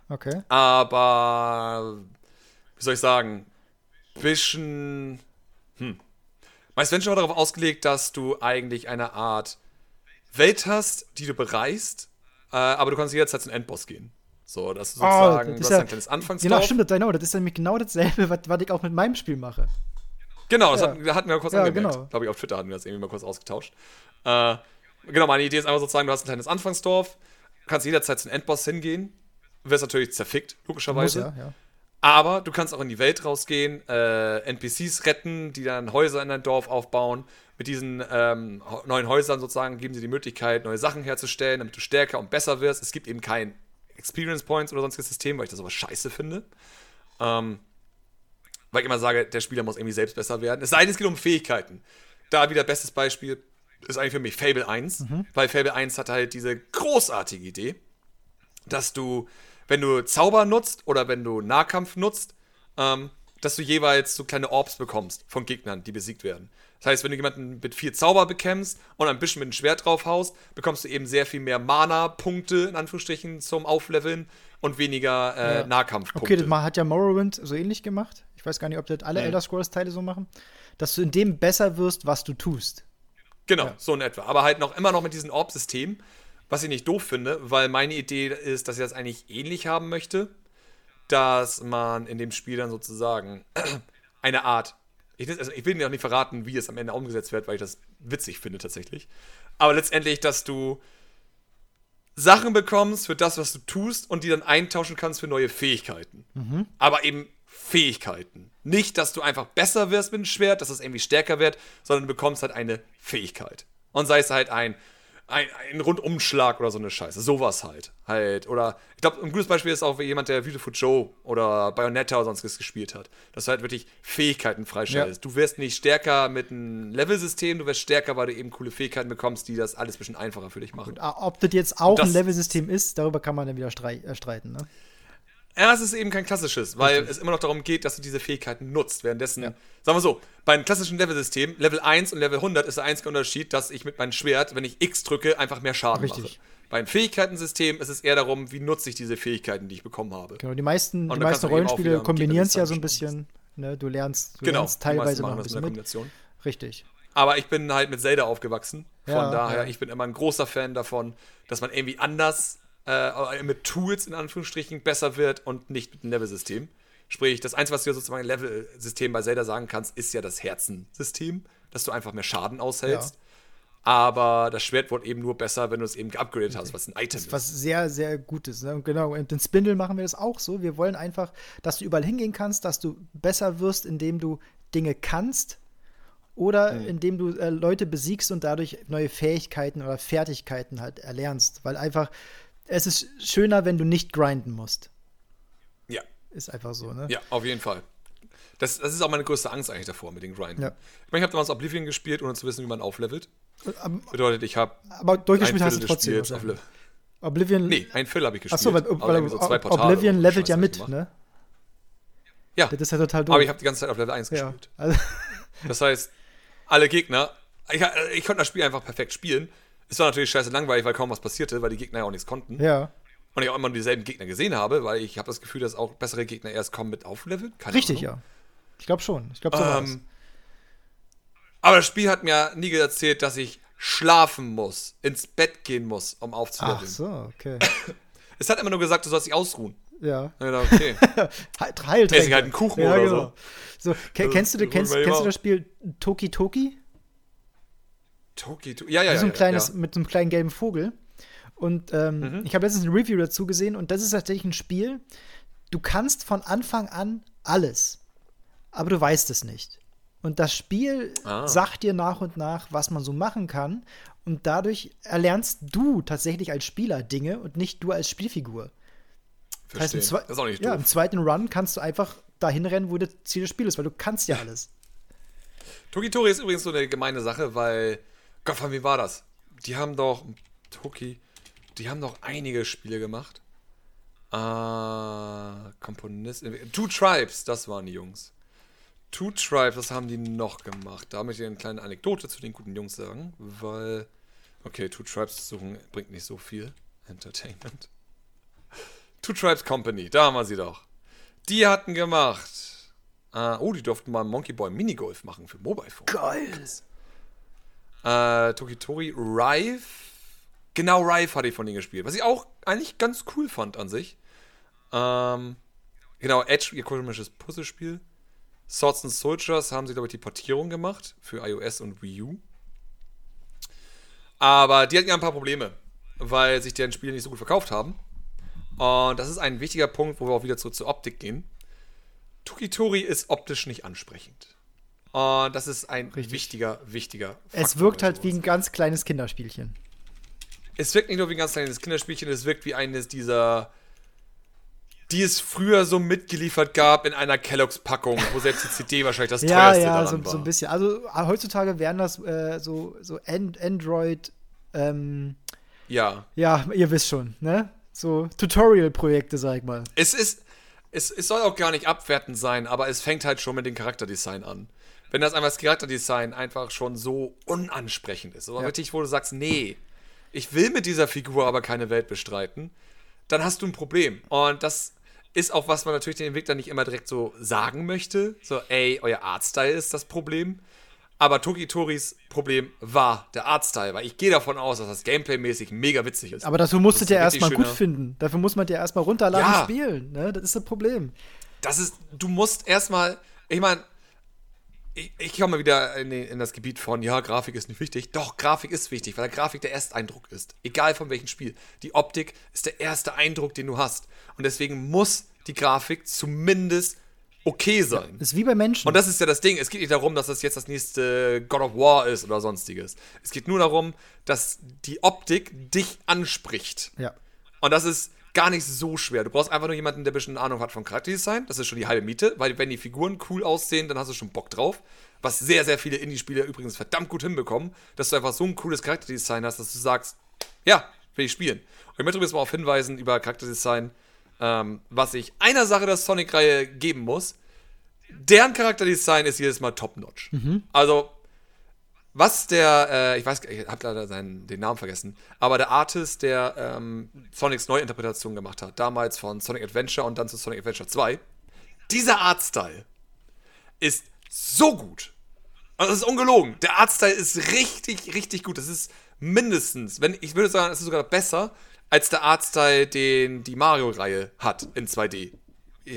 Okay. Aber wie soll ich sagen? Bisschen. Hm. Meist Venture war darauf ausgelegt, dass du eigentlich eine Art Welt hast, die du bereist, äh, aber du kannst jederzeit zum Endboss gehen. So, dass du sozusagen, oh, das ist ja, ein kleines Anfangsdorf. Genau, stimmt, genau, das ist nämlich genau dasselbe, was, was ich auch mit meinem Spiel mache. Genau, das ja. hat, hatten wir kurz ja, angemerkt. Genau. Glaube ich, auf Twitter hatten wir das irgendwie mal kurz ausgetauscht. Äh, genau, meine Idee ist einfach sozusagen, du hast ein kleines Anfangsdorf, kannst jederzeit zum Endboss hingehen, wirst natürlich zerfickt, logischerweise. Muss, ja, ja. Aber du kannst auch in die Welt rausgehen, äh, NPCs retten, die dann Häuser in dein Dorf aufbauen. Mit diesen ähm, neuen Häusern sozusagen geben sie die Möglichkeit, neue Sachen herzustellen, damit du stärker und besser wirst. Es gibt eben kein Experience Points oder sonstiges System, weil ich das aber scheiße finde. Ähm, weil ich immer sage, der Spieler muss irgendwie selbst besser werden. Es sei denn, es geht um Fähigkeiten. Da wieder bestes Beispiel ist eigentlich für mich Fable 1, mhm. weil Fable 1 hat halt diese großartige Idee, dass du, wenn du Zauber nutzt oder wenn du Nahkampf nutzt, ähm, dass du jeweils so kleine Orbs bekommst von Gegnern, die besiegt werden. Das heißt, wenn du jemanden mit vier Zauber bekämpfst und ein bisschen mit dem Schwert drauf haust, bekommst du eben sehr viel mehr Mana-Punkte, in Anführungsstrichen, zum Aufleveln und weniger äh, ja. Nahkampfpunkte. Okay, das hat ja Morrowind so ähnlich gemacht. Ich weiß gar nicht, ob das alle mhm. Elder Scrolls-Teile so machen. Dass du in dem besser wirst, was du tust. Genau, ja. so in etwa. Aber halt noch immer noch mit diesem Orb-System, was ich nicht doof finde, weil meine Idee ist, dass ich das eigentlich ähnlich haben möchte, dass man in dem Spiel dann sozusagen eine Art ich, also ich will dir auch nicht verraten, wie es am Ende umgesetzt wird, weil ich das witzig finde tatsächlich. Aber letztendlich, dass du Sachen bekommst für das, was du tust und die dann eintauschen kannst für neue Fähigkeiten. Mhm. Aber eben Fähigkeiten. Nicht, dass du einfach besser wirst mit dem Schwert, dass es irgendwie stärker wird, sondern du bekommst halt eine Fähigkeit. Und sei es halt ein ein, ein Rundumschlag oder so eine Scheiße. Sowas halt. Halt. Oder ich glaube, ein gutes Beispiel ist auch jemand, der Beautiful Joe oder Bayonetta oder sonstiges gespielt hat. Dass du halt wirklich Fähigkeiten freischaltest. Ja. Du wirst nicht stärker mit einem Level-System, du wirst stärker, weil du eben coole Fähigkeiten bekommst, die das alles ein bisschen einfacher für dich machen. Und, ob das jetzt auch das, ein Level-System ist, darüber kann man dann wieder äh, streiten, ne? Ja, es ist eben kein klassisches, weil Richtig. es immer noch darum geht, dass du diese Fähigkeiten nutzt. Währenddessen, ja. sagen wir so, bei einem klassischen Level-System, Level 1 und Level 100 ist der einzige Unterschied, dass ich mit meinem Schwert, wenn ich X drücke, einfach mehr Schaden Richtig. mache. Beim Fähigkeitensystem ist es eher darum, wie nutze ich diese Fähigkeiten, die ich bekommen habe. Genau, die meisten, die meisten Rollenspiele kombinieren es ja so ein bisschen. Ne? Du lernst, du genau, lernst teilweise noch ein bisschen mit. Richtig. Aber ich bin halt mit Zelda aufgewachsen. Von ja, daher, ja. ich bin immer ein großer Fan davon, dass man irgendwie anders äh, mit Tools in Anführungsstrichen besser wird und nicht mit dem Level-System. Sprich, das Einzige, was du sozusagen Level-System bei Zelda sagen kannst, ist ja das Herzensystem, dass du einfach mehr Schaden aushältst. Ja. Aber das Schwert wird eben nur besser, wenn du es eben geupgradet hast, was ein Item ist. Was sehr, sehr gut ist. Ne? Genau, und in Spindle machen wir das auch so. Wir wollen einfach, dass du überall hingehen kannst, dass du besser wirst, indem du Dinge kannst oder mhm. indem du äh, Leute besiegst und dadurch neue Fähigkeiten oder Fertigkeiten halt erlernst. Weil einfach, es ist schöner, wenn du nicht grinden musst. Ja. Ist einfach so, ne? Ja, auf jeden Fall. Das, das ist auch meine größte Angst eigentlich davor mit den Grinden. Ja. Ich meine, ich habe damals Oblivion gespielt, ohne zu wissen, wie man auflevelt. Um, Bedeutet, ich habe. Aber durchgespielt hast du trotzdem. Oblivion. Nee, ein Viertel habe ich gespielt. Achso, weil, weil so Oblivion levelt ja mit, ne? Ja. Das ist ja total doof. Aber ich habe die ganze Zeit auf Level 1 ja. gespielt. Also das heißt, alle Gegner. Ich, ich konnte das Spiel einfach perfekt spielen. Es war natürlich scheiße langweilig, weil kaum was passierte, weil die Gegner ja auch nichts konnten. Ja. Und ich auch immer nur dieselben Gegner gesehen habe, weil ich habe das Gefühl, dass auch bessere Gegner erst kommen mit Aufleveln. Richtig, Ahnung. ja. Ich glaube schon. Ich glaube so ähm, Aber das Spiel hat mir nie erzählt, dass ich schlafen muss, ins Bett gehen muss, um aufzuleveln. Ach so, okay. Es hat immer nur gesagt, du sollst dich ausruhen. Ja. ja okay. Heiltränke. Esse halt einen Kuchen ja, oder genau. so. so kennst du, kennst, kennst du das Spiel Toki Toki? Toki Toki? Ja, ja, ja. So ein kleines, ja. Mit so einem kleinen gelben Vogel. Und ähm, mhm. ich habe letztens ein Review dazu gesehen und das ist tatsächlich ein Spiel. Du kannst von Anfang an alles, aber du weißt es nicht. Und das Spiel ah. sagt dir nach und nach, was man so machen kann. Und dadurch erlernst du tatsächlich als Spieler Dinge und nicht du als Spielfigur. Verstehe. Das, heißt, das ist auch nicht ja, Im zweiten Run kannst du einfach dahin rennen, wo das Ziel des Spiels ist, weil du kannst ja alles. Toki-Tori ist übrigens so eine gemeine Sache, weil, Von wie war das? Die haben doch, Toki, die haben doch einige Spiele gemacht. Äh, Komponisten, Two Tribes, das waren die Jungs. Two Tribes, was haben die noch gemacht? Da möchte ich eine kleine Anekdote zu den guten Jungs sagen, weil, okay, Two Tribes suchen bringt nicht so viel Entertainment. Two Tribes Company, da haben wir sie doch. Die hatten gemacht. Uh, oh, die durften mal Monkey Boy Minigolf machen für Mobile Phone. Geil. Uh, Tokitori Rive. Genau, Rive hatte ich von denen gespielt. Was ich auch eigentlich ganz cool fand an sich. Ähm, genau, Edge, ihr komisches Puzzlespiel. Swords and Soldiers haben sie, glaube ich, die Portierung gemacht für iOS und Wii U. Aber die hatten ja ein paar Probleme, weil sich deren Spiele nicht so gut verkauft haben. Und das ist ein wichtiger Punkt, wo wir auch wieder zurück zur Optik gehen. Tukitori ist optisch nicht ansprechend. Und das ist ein Richtig. wichtiger, wichtiger Faktor Es wirkt halt wie ein ganz kleines Kinderspielchen. Es wirkt nicht nur wie ein ganz kleines Kinderspielchen, es wirkt wie eines dieser, die es früher so mitgeliefert gab in einer Kelloggs-Packung, wo selbst die CD wahrscheinlich das ja, teuerste ja, daran so, war. so ein bisschen. Also heutzutage wären das äh, so, so Android, ähm, ja. Ja, ihr wisst schon, ne? So Tutorial-Projekte, sag ich mal. Es ist, es, es soll auch gar nicht abwertend sein, aber es fängt halt schon mit dem Charakterdesign an. Wenn das einfach das Charakterdesign einfach schon so unansprechend ist, oder ja. richtig, wo du sagst, nee, ich will mit dieser Figur aber keine Welt bestreiten, dann hast du ein Problem. Und das ist auch, was man natürlich den Entwickler nicht immer direkt so sagen möchte. So, ey, euer Artstyle ist das Problem. Aber Tokitoris Problem war der Artstyle, weil ich gehe davon aus, dass das Gameplay-mäßig mega witzig ist. Aber dafür musst du ja erstmal gut finden. Dafür muss man dir erstmal runterladen ja. und spielen. Ne? Das ist das Problem. Das ist, du musst erstmal, ich meine, ich, ich komme mal wieder in, in, das Gebiet von, ja, Grafik ist nicht wichtig. Doch, Grafik ist wichtig, weil der Grafik der Ersteindruck ist. Egal von welchem Spiel. Die Optik ist der erste Eindruck, den du hast. Und deswegen muss die Grafik zumindest okay sein. Ja, ist wie bei Menschen. Und das ist ja das Ding. Es geht nicht darum, dass das jetzt das nächste God of War ist oder sonstiges. Es geht nur darum, dass die Optik dich anspricht. Ja. Und das ist gar nicht so schwer. Du brauchst einfach nur jemanden, der ein bisschen Ahnung hat von Charakterdesign. Das ist schon die halbe Miete, weil wenn die Figuren cool aussehen, dann hast du schon Bock drauf. Was sehr, sehr viele Indie-Spieler übrigens verdammt gut hinbekommen, dass du einfach so ein cooles Charakterdesign hast, dass du sagst, ja, will ich spielen. Und ich möchte übrigens mal darauf hinweisen über Charakterdesign ähm, was ich einer Sache der Sonic-Reihe geben muss. Deren Charakterdesign ist jedes Mal top-notch. Mhm. Also, was der, äh, ich weiß, ich habe leider seinen, den Namen vergessen, aber der Artist, der ähm, Sonics Neuinterpretation gemacht hat, damals von Sonic Adventure und dann zu Sonic Adventure 2, dieser Artstyle ist so gut. Also, das ist ungelogen. Der Artstyle ist richtig, richtig gut. Das ist mindestens, wenn ich würde sagen, es ist sogar besser als der Artstyle, den die Mario-Reihe hat in 2D.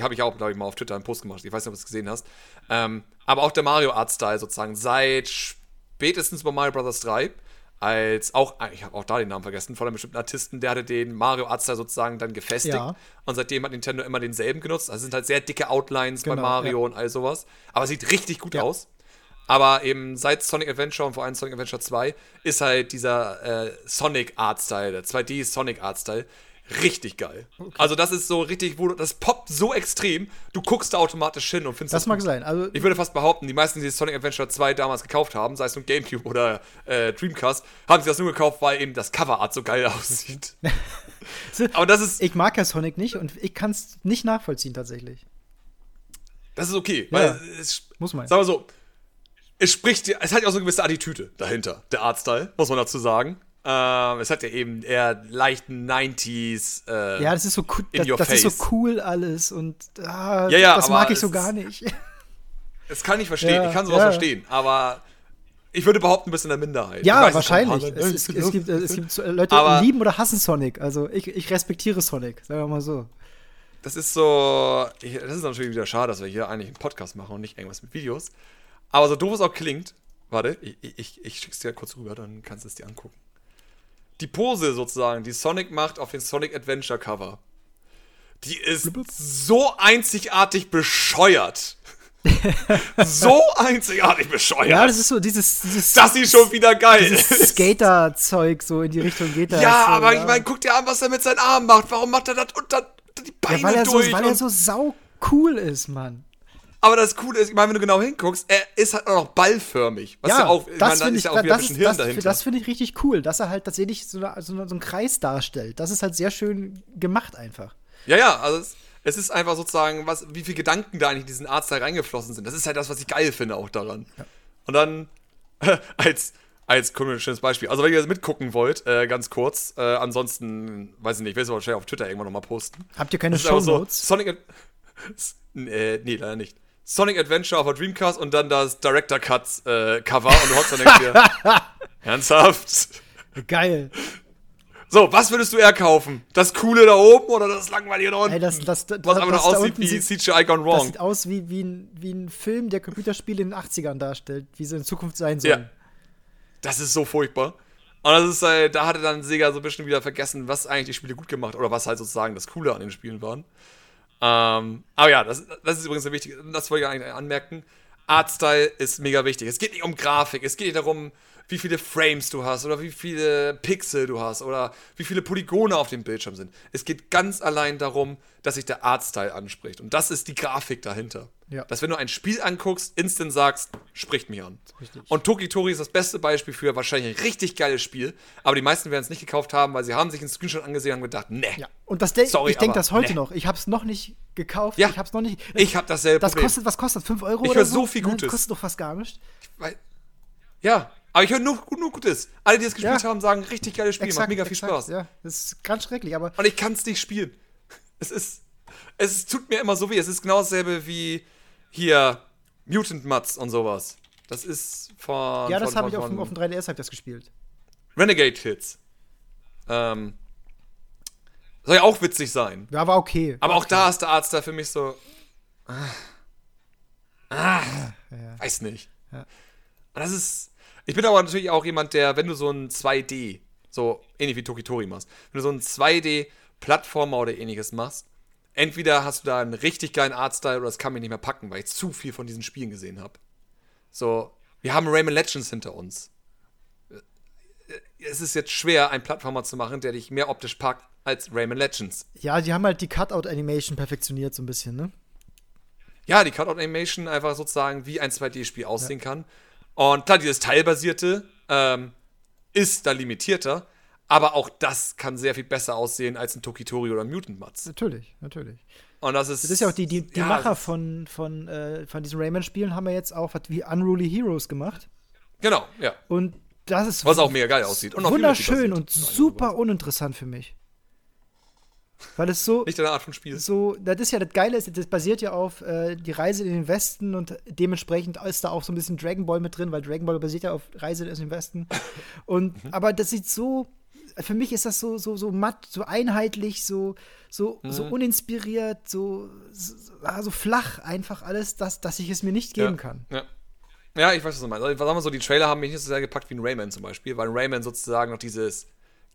Habe ich auch, glaube ich, mal auf Twitter einen Post gemacht. Ich weiß nicht, ob du es gesehen hast. Ähm, aber auch der Mario-Artstyle sozusagen seit spätestens bei Mario Bros. 3 als auch, ah, ich habe auch da den Namen vergessen, von einem bestimmten Artisten, der hatte den Mario Artstyle sozusagen dann gefestigt. Ja. Und seitdem hat Nintendo immer denselben genutzt. Also sind halt sehr dicke Outlines Genau, bei Mario ja. und all sowas. Aber sieht richtig gut Ja. aus. Aber eben seit Sonic Adventure und vor allem Sonic Adventure 2 ist halt dieser äh, Sonic Artstyle, der 2D Sonic Artstyle, richtig geil. Also das ist so richtig, wo du, das poppt so extrem, du guckst da automatisch hin und findest Das mag gut. sein. Also, Ich würde fast behaupten, die meisten, die Sonic Adventure 2 damals gekauft haben, sei es nun Gamecube oder äh, Dreamcast, haben sich das nur gekauft, weil eben das Coverart so geil aussieht. Aber das ist, ich mag ja Sonic nicht und ich kann es nicht nachvollziehen tatsächlich. das ist okay. Ja. Weil es, Muss man. Sagen wir so, es spricht, es hat ja auch so eine gewisse Attitüde dahinter, der Artstyle, muss man dazu sagen. Ähm, es hat ja eben eher leichten 90s. Äh, Ja, das ist so cool, das, das ist so cool alles und ah, Ja, ja, das mag ich so gar ist- nicht. Das kann ich verstehen, Ja, ich kann sowas verstehen, aber ich würde behaupten, ein bisschen in der Minderheit. Ja, weiß, wahrscheinlich. Es, es, es, gibt, es gibt so Leute, die lieben oder hassen Sonic. Also ich, ich respektiere Sonic, sagen wir mal so. Das ist so. Ich, das ist natürlich wieder schade, dass wir hier eigentlich einen Podcast machen und nicht irgendwas mit Videos. Aber so doof es auch klingt, warte, ich, ich, ich schick's dir kurz rüber, dann kannst du es dir angucken. Die Pose sozusagen, die Sonic macht auf den Sonic Adventure Cover, die ist so einzigartig bescheuert. so einzigartig bescheuert. Ja, das ist so dieses, dieses, dass sie schon wieder geil. Skater-Zeug so in die Richtung geht das. Ja, so, aber ja. ich meine, guck dir an, was er mit seinen Armen macht. Warum macht er das unter die Beine ja, weil er, so, durch? weil er so sau cool ist, Mann. Aber das Coole ist, ich meine, wenn du genau hinguckst, er ist halt auch noch ballförmig. Was ja, auch, ich meine, das da finde ist ich, ja auch wieder ein das, bisschen Hirn das, dahinter. das finde ich richtig cool, dass er halt tatsächlich so, eine, so, eine, so einen Kreis darstellt. Das ist halt sehr schön gemacht einfach. ja, ja, also es, es ist einfach sozusagen, was, wie viele Gedanken da eigentlich in diesen Artstyle reingeflossen sind. Das ist halt das, was ich geil finde auch daran. Und dann als als schönes Beispiel. Also wenn ihr das mitgucken wollt, äh, ganz kurz, äh, ansonsten, weiß ich nicht, ich will es schnell auf Twitter irgendwann nochmal posten. Habt ihr keine Das ist einfach so? Sonic äh, nee, leider nicht. Sonic Adventure auf der Dreamcast und dann das Director Cuts äh, Cover und du hockst dann denkst dir, ernsthaft? Geil. So, was würdest du eher kaufen? Das coole da oben oder das langweilige da unten? Ey, das, das, das, was einfach das nur aussieht wie sieht- CGI Gone Das Wrong. sieht aus wie, wie, ein, wie ein Film, der Computerspiele in den 80ern darstellt, wie sie in Zukunft sein sollen. Ja. Das ist so furchtbar. Und das ist, äh, da hatte dann Sega so ein bisschen wieder vergessen, was eigentlich die Spiele gut gemacht oder was halt sozusagen das Coole an den Spielen waren. Ähm, aber ja, das, das ist übrigens wichtig. Das wollte ich eigentlich anmerken. Artstyle ist mega wichtig. Es geht nicht um Grafik, es geht nicht darum, wie viele Frames du hast oder wie viele Pixel du hast oder wie viele Polygone auf dem Bildschirm sind. Es geht ganz allein darum, dass sich der Artstyle anspricht. Und das ist die Grafik dahinter. Ja. Dass wenn du ein Spiel anguckst, instant sagst, spricht mich an. Richtig. Und Toki Tori ist das beste Beispiel für wahrscheinlich ein richtig geiles Spiel. Aber die meisten werden es nicht gekauft haben, weil sie haben sich einen Screenshot angesehen und haben gedacht, ne. Ja. Und das de Sorry, ich denke das heute nee. noch. Ich habe es noch nicht gekauft. Ja. Ich habe es noch nicht. Ich habe dasselbe das Problem. kostet, was kostet? 5 Euro Ich oder so? so viel Ne, Gutes. Das kostet doch fast gar nicht. Weil, ja, aber ich höre nur, nur Gutes. Alle, die es gespielt Ja. haben, sagen, richtig geiles Spiel, macht mega viel exakt, Spaß. Ja, das ist ganz schrecklich, aber Und ich kann es nicht spielen. Es ist, es tut mir immer so weh. Es ist genau dasselbe wie hier Mutant Mutts und sowas. Das ist von. ja, das habe ich auf, dem- auf dem 3DS hab das gespielt. Renegade Kids. Ähm, soll ja auch witzig sein. Ja, war okay. Aber auch da ist der Arzt da für mich so. Ah, ja. weiß nicht. Ja. Und das ist. Ich bin aber natürlich auch jemand, der, wenn du so ein 2D, so ähnlich wie Tokitori machst, wenn du so ein 2D-Plattformer oder ähnliches machst, entweder hast du da einen richtig geilen Artstyle oder das kann mich nicht mehr packen, weil ich zu viel von diesen Spielen gesehen habe. So, wir haben Rayman Legends hinter uns. Es ist jetzt schwer, einen Plattformer zu machen, der dich mehr optisch packt als Rayman Legends. Ja, die haben halt die Cutout-Animation perfektioniert so ein bisschen, ne? ja, die Cutout-Animation einfach sozusagen wie ein 2D-Spiel aussehen kann. Und klar, dieses Teilbasierte ähm, ist da limitierter, aber auch das kann sehr viel besser aussehen als ein Tokitori oder ein Mutant Mutts. Natürlich, natürlich. Und das ist. Das ist ja auch die, die, die ja, Macher von, von, äh, von diesen Rayman-Spielen haben ja jetzt auch was wie Unruly Heroes gemacht. Genau, ja. Und das ist Was auch mega geil aussieht. Und wunderschön und super uninteressant für mich. Weil es so, Nicht deine Art von Spiel. so, das ist ja das Geile, ist, das basiert ja auf äh, die Reise in den Westen und dementsprechend ist da auch so ein bisschen Dragon Ball mit drin, weil Dragon Ball basiert ja auf Reise in den Westen. Und Mhm. aber das sieht so für mich ist das so, so, so matt, so einheitlich, so, so, so Mhm. uninspiriert, so, so, so flach einfach alles, dass, dass ich es mir nicht geben ja. kann. Ja. Ja, ich weiß, was du meinst. Also, sagen wir so, die Trailer haben mich nicht so sehr gepackt wie ein Rayman zum Beispiel, weil Rayman sozusagen noch dieses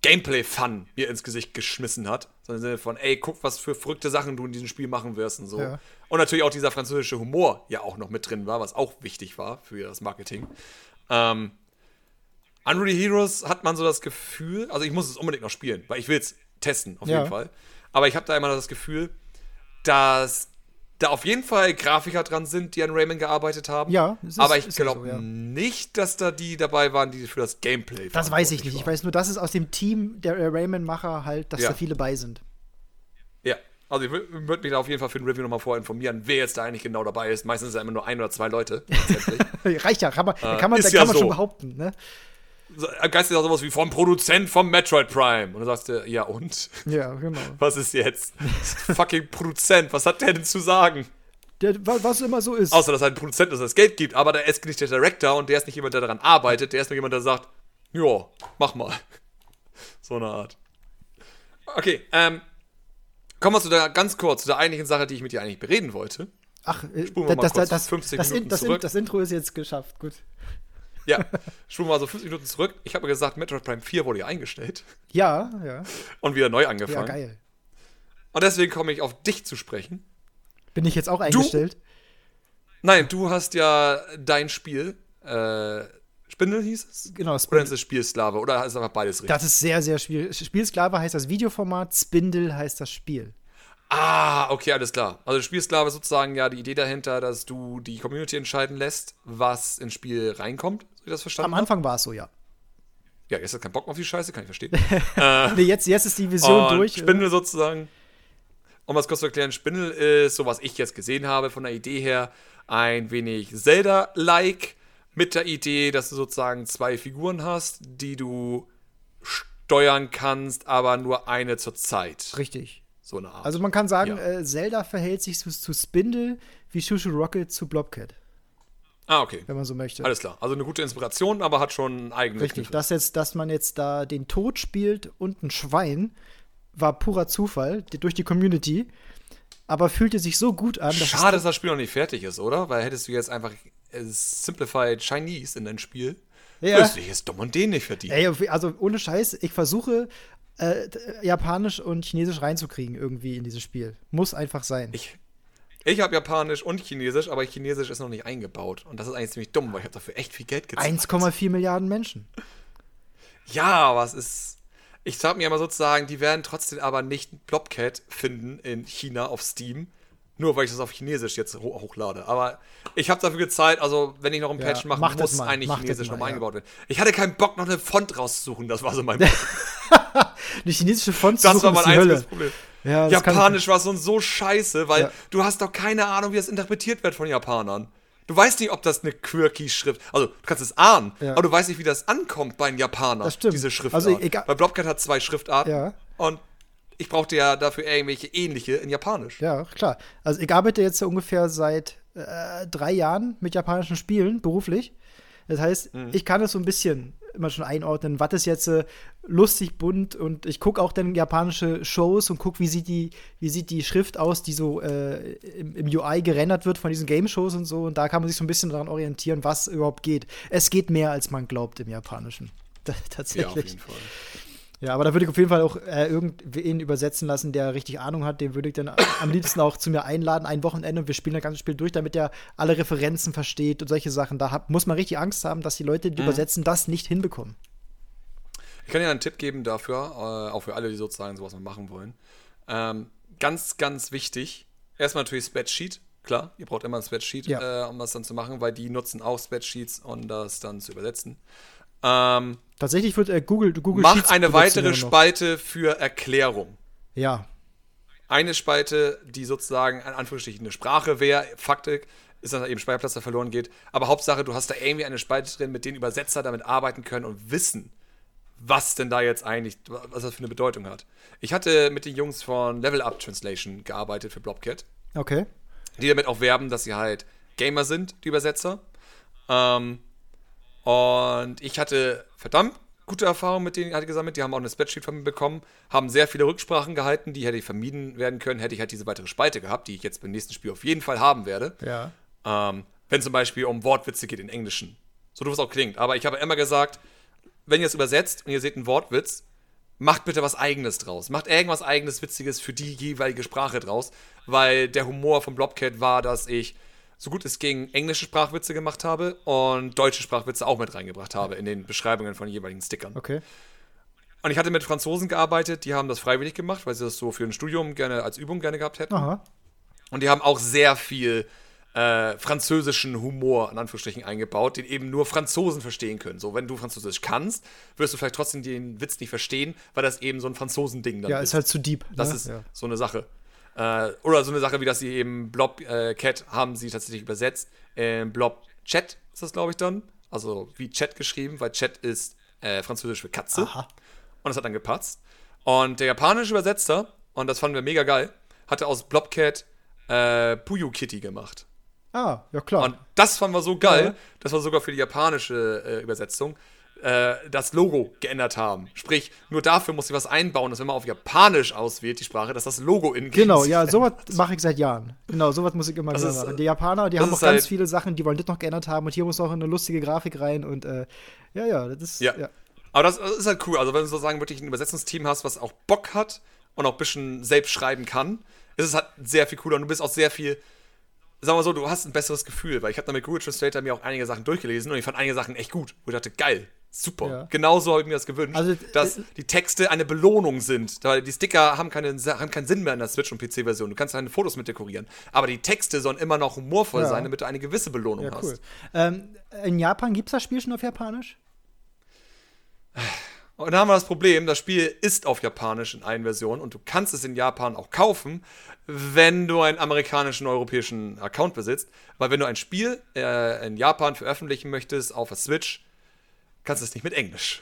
Gameplay-Fun mir ins Gesicht geschmissen hat. Sondern im Sinne von, ey, guck, was für verrückte Sachen du in diesem Spiel machen wirst und so. Ja. Und natürlich auch dieser französische Humor ja auch noch mit drin war, was auch wichtig war für das Marketing. Ähm, Unreal Heroes hat man so das Gefühl, also ich muss es unbedingt noch spielen, weil ich will es testen, auf Ja. jeden Fall. Aber ich habe da immer das Gefühl, dass da auf jeden Fall Grafiker dran sind, die an Rayman gearbeitet haben. Ja, es ist- aber ich glaube so, ja. nicht, dass da die dabei waren, die für das Gameplay Das weiß ich nicht. Ich verantwortlich weiß nur, dass es aus dem Team der äh, Rayman-Macher halt, dass Ja. da viele bei sind. waren. Ja, also ich würde mich da auf jeden Fall für ein Review nochmal vorher informieren, wer jetzt da eigentlich genau dabei ist. Meistens sind ja immer nur ein oder zwei Leute. Reicht ja, kann man, da kann man, da ja kann man so. schon behaupten, ne? So, Geist ist auch sowas wie vom Produzent vom Metroid Prime. Und dann sagst du, ja und? Ja, genau. Was ist jetzt? Fucking Produzent, was hat der denn zu sagen? Der, wa- was immer so ist. Außer, dass er ein Produzent ist, das Geld gibt, aber der ist nicht der Director und der ist nicht jemand, der daran arbeitet, der ist nur jemand, der sagt, ja, mach mal. So eine Art. Okay, ähm, kommen wir zu der, ganz kurz, zu der eigentlichen Sache, die ich mit dir eigentlich bereden wollte. Ach, äh, Spulen wir mal das, kurz das, das, 50 das, Minuten das, zurück. das Intro ist jetzt geschafft. Gut. Ja, wir mal so 50 Minuten zurück. Ich habe gesagt, Metroid Prime 4 wurde ja eingestellt Ja, ja. und wieder neu Ja, angefangen. geil. und deswegen komme ich auf dich zu sprechen. Bin ich jetzt auch eingestellt? Nein, du hast ja dein Spiel, äh, Spindel hieß es? Genau, Oder ist es Spielsklave? Oder ist einfach beides richtig? Das ist sehr, sehr schwierig. Spielsklave heißt das Videoformat, Spindle heißt das Spiel. Ah, okay, alles klar. Also Spielsklave ist sozusagen ja die Idee dahinter, dass du die Community entscheiden lässt, was ins Spiel reinkommt, wie das verstanden Am Anfang war es so, ja. Ja, jetzt hat keinen Bock auf die Scheiße, kann ich verstehen. Nee, jetzt, jetzt ist die Vision durch. Spindel sozusagen. Um das kurz zu erklären, Spindel ist, so was ich jetzt gesehen habe, von der Idee her, ein wenig Zelda-like, mit der Idee, dass du sozusagen zwei Figuren hast, die du steuern kannst, aber nur eine zur Zeit. Richtig. So eine Art. Also man kann sagen, Ja. äh, Zelda verhält sich zu, zu Spindle wie Shushu Rocket zu Blobcat, ah, okay. wenn man so möchte. Alles klar. Also eine gute Inspiration, aber hat schon eigene Richtig. Dass jetzt, dass man jetzt da den Tod spielt und ein Schwein, war purer Zufall durch die Community. Aber fühlte sich so gut an, dass Schade, dass das Spiel noch nicht fertig ist, oder? Weil hättest du jetzt einfach äh, Simplified Chinese in dein Spiel, Ja. würdest du jetzt dumm und den nicht verdienen. Ey, also ohne Scheiß, ich versuche äh, Japanisch und Chinesisch reinzukriegen irgendwie in dieses Spiel. Muss einfach sein. Ich, ich habe Japanisch und Chinesisch, aber Chinesisch ist noch nicht eingebaut. Und das ist eigentlich ziemlich dumm, weil ich habe dafür echt viel Geld gezahlt. 1,4 Milliarden Menschen. Ja, aber es ist. Ich sag mir immer sozusagen, die werden trotzdem aber nicht Blobcat finden in China auf Steam. Nur weil ich das auf Chinesisch jetzt ho hochlade. Aber ich habe dafür gezahlt, also wenn ich noch einen Ja, Patch mache, mach das muss mal, eigentlich mach das Chinesisch mal, nochmal ja. eingebaut werden. Ich hatte keinen Bock, noch eine Font rauszusuchen. Das war so mein Die chinesische Font zu Das war suchen, mein ist die einziges Hölle. Problem. Ja, Japanisch war so und so scheiße, weil Ja. du hast doch keine Ahnung, wie das interpretiert wird von Japanern. Du weißt nicht, ob das eine quirky Schrift, also du kannst es ahnen, Ja. aber du weißt nicht, wie das ankommt bei den Japanern, Das stimmt. diese Schriftart. Also egal- Weil Blobcat hat zwei Schriftarten Ja. und ich brauchte ja dafür irgendwelche ähnliche in Japanisch. Ja, klar. Also ich arbeite jetzt ja ungefähr seit äh, drei Jahren mit japanischen Spielen beruflich. Das heißt, Mhm. ich kann es so ein bisschen immer schon einordnen, was ist jetzt äh, lustig, bunt und ich gucke auch dann japanische Shows und gucke, wie sieht die, wie sieht die Schrift aus, die so äh, im, im UI gerendert wird von diesen Game-Shows und so. Und da kann man sich so ein bisschen daran orientieren, was überhaupt geht. Es geht mehr, als man glaubt im Japanischen. Ja, Tatsächlich. auf jeden Fall. Ja, aber da würde ich auf jeden Fall auch äh, irgendwen übersetzen lassen, der richtig Ahnung hat. Den würde ich dann am liebsten auch zu mir einladen, ein Wochenende und wir spielen das ganze Spiel durch, damit er alle Referenzen versteht und solche Sachen. Da hab, muss man richtig Angst haben, dass die Leute, die übersetzen, das nicht hinbekommen. Ich kann dir einen Tipp geben dafür, äh, auch für alle, die sozusagen sowas machen wollen. Ähm, ganz, ganz wichtig. Erstmal natürlich Spreadsheet. Klar, ihr braucht immer ein Spreadsheet, Ja. äh, um das dann zu machen, weil die nutzen auch Spreadsheets, um das dann zu übersetzen. Ähm, Tatsächlich wird äh, Google, Google mach Sheets eine weitere. Spalte für Erklärung. Ja, Eine Spalte, die sozusagen in Anführungsstrichen eine Sprache wäre. Faktik ist, dass eben Speicherplatz da verloren geht. Aber Hauptsache, du hast da irgendwie eine Spalte drin, mit denen Übersetzer damit arbeiten können und wissen, was denn da jetzt eigentlich, was das für eine Bedeutung hat. Ich hatte mit den Jungs von Level Up Translation gearbeitet für Blobcat, okay. die damit auch werben, dass sie halt Gamer sind, die Übersetzer. Ähm, und ich hatte verdammt gute Erfahrungen mit denen hatte gesammelt. Die haben auch eine Spreadsheet von mir bekommen, haben sehr viele Rücksprachen gehalten, die hätte ich vermieden werden können, hätte ich halt diese weitere Spalte gehabt, die ich jetzt beim nächsten Spiel auf jeden Fall haben werde. Ja. Ähm, wenn zum Beispiel um Wortwitze geht in Englischen. So doof es auch klingt. Aber ich habe immer gesagt, wenn ihr es übersetzt und ihr seht einen Wortwitz, macht bitte was Eigenes draus. Macht irgendwas Eigenes, Witziges für die jeweilige Sprache draus. Weil der Humor von Blobcat war, dass ich so gut es ging englische Sprachwitze gemacht habe und deutsche Sprachwitze auch mit reingebracht habe in den Beschreibungen von jeweiligen Stickern. Okay. Und ich hatte mit Franzosen gearbeitet, die haben das freiwillig gemacht, weil sie das so für ein Studium gerne als Übung gerne gehabt hätten. Aha. Und die haben auch sehr viel äh, französischen Humor, in Anführungsstrichen, eingebaut, den eben nur Franzosen verstehen können. So, wenn du Französisch kannst, wirst du vielleicht trotzdem den Witz nicht verstehen, weil das eben so ein Franzosending dann Ja, ist halt zu deep. Das ne? ist ja. so eine Sache. Äh, oder so eine Sache, wie dass sie eben Blob äh, Cat haben sie tatsächlich übersetzt. Ähm, Blob Chat ist das, glaube ich, dann. Also wie Chat geschrieben, weil Chat ist äh, französisch für Katze. Aha. Und das hat dann gepatzt. Und der japanische Übersetzer, und das fanden wir mega geil, hatte aus Blobcat äh, Puyo Kitty gemacht. Ah, ja klar. Und das fanden wir so geil, Ja. dass wir sogar für die japanische äh, Übersetzung äh, das Logo geändert haben. Sprich, nur dafür muss ich was einbauen, dass wenn man auf Japanisch auswählt, die Sprache, dass das Logo in Genau, ja, sowas mache ich seit Jahren. Genau, sowas muss ich immer Das ist, machen. Die Japaner, die das haben ist ganz halt- viele Sachen, die wollen das noch geändert haben und hier muss auch eine lustige Grafik rein und äh, ja, ja, das ist Ja. ja. Aber das ist halt cool. Also, wenn du sozusagen wirklich ein Übersetzungsteam hast, was auch Bock hat und auch ein bisschen selbst schreiben kann, ist es halt sehr viel cooler und du bist auch sehr viel. Sagen wir so, du hast ein besseres Gefühl, weil ich habe dann mit Google Translator mir auch einige Sachen durchgelesen und ich fand einige Sachen echt gut. Wo ich dachte, geil, super. Ja. Genauso habe ich mir das gewünscht, Also, dass äh, die Texte eine Belohnung sind. Weil die Sticker haben, keine, haben keinen Sinn mehr in der Switch- und PC-Version. Du kannst deine Fotos mit dekorieren. Aber die Texte sollen immer noch humorvoll Ja. sein, damit du eine gewisse Belohnung Ja, hast. cool. Ähm, in Japan gibt es das Spiel schon auf Japanisch? Und dann haben wir das Problem, das Spiel ist auf Japanisch in allen Versionen und du kannst es in Japan auch kaufen, wenn du einen amerikanischen, europäischen Account besitzt. Weil wenn du ein Spiel äh, in Japan veröffentlichen möchtest auf der Switch, kannst du es nicht mit Englisch.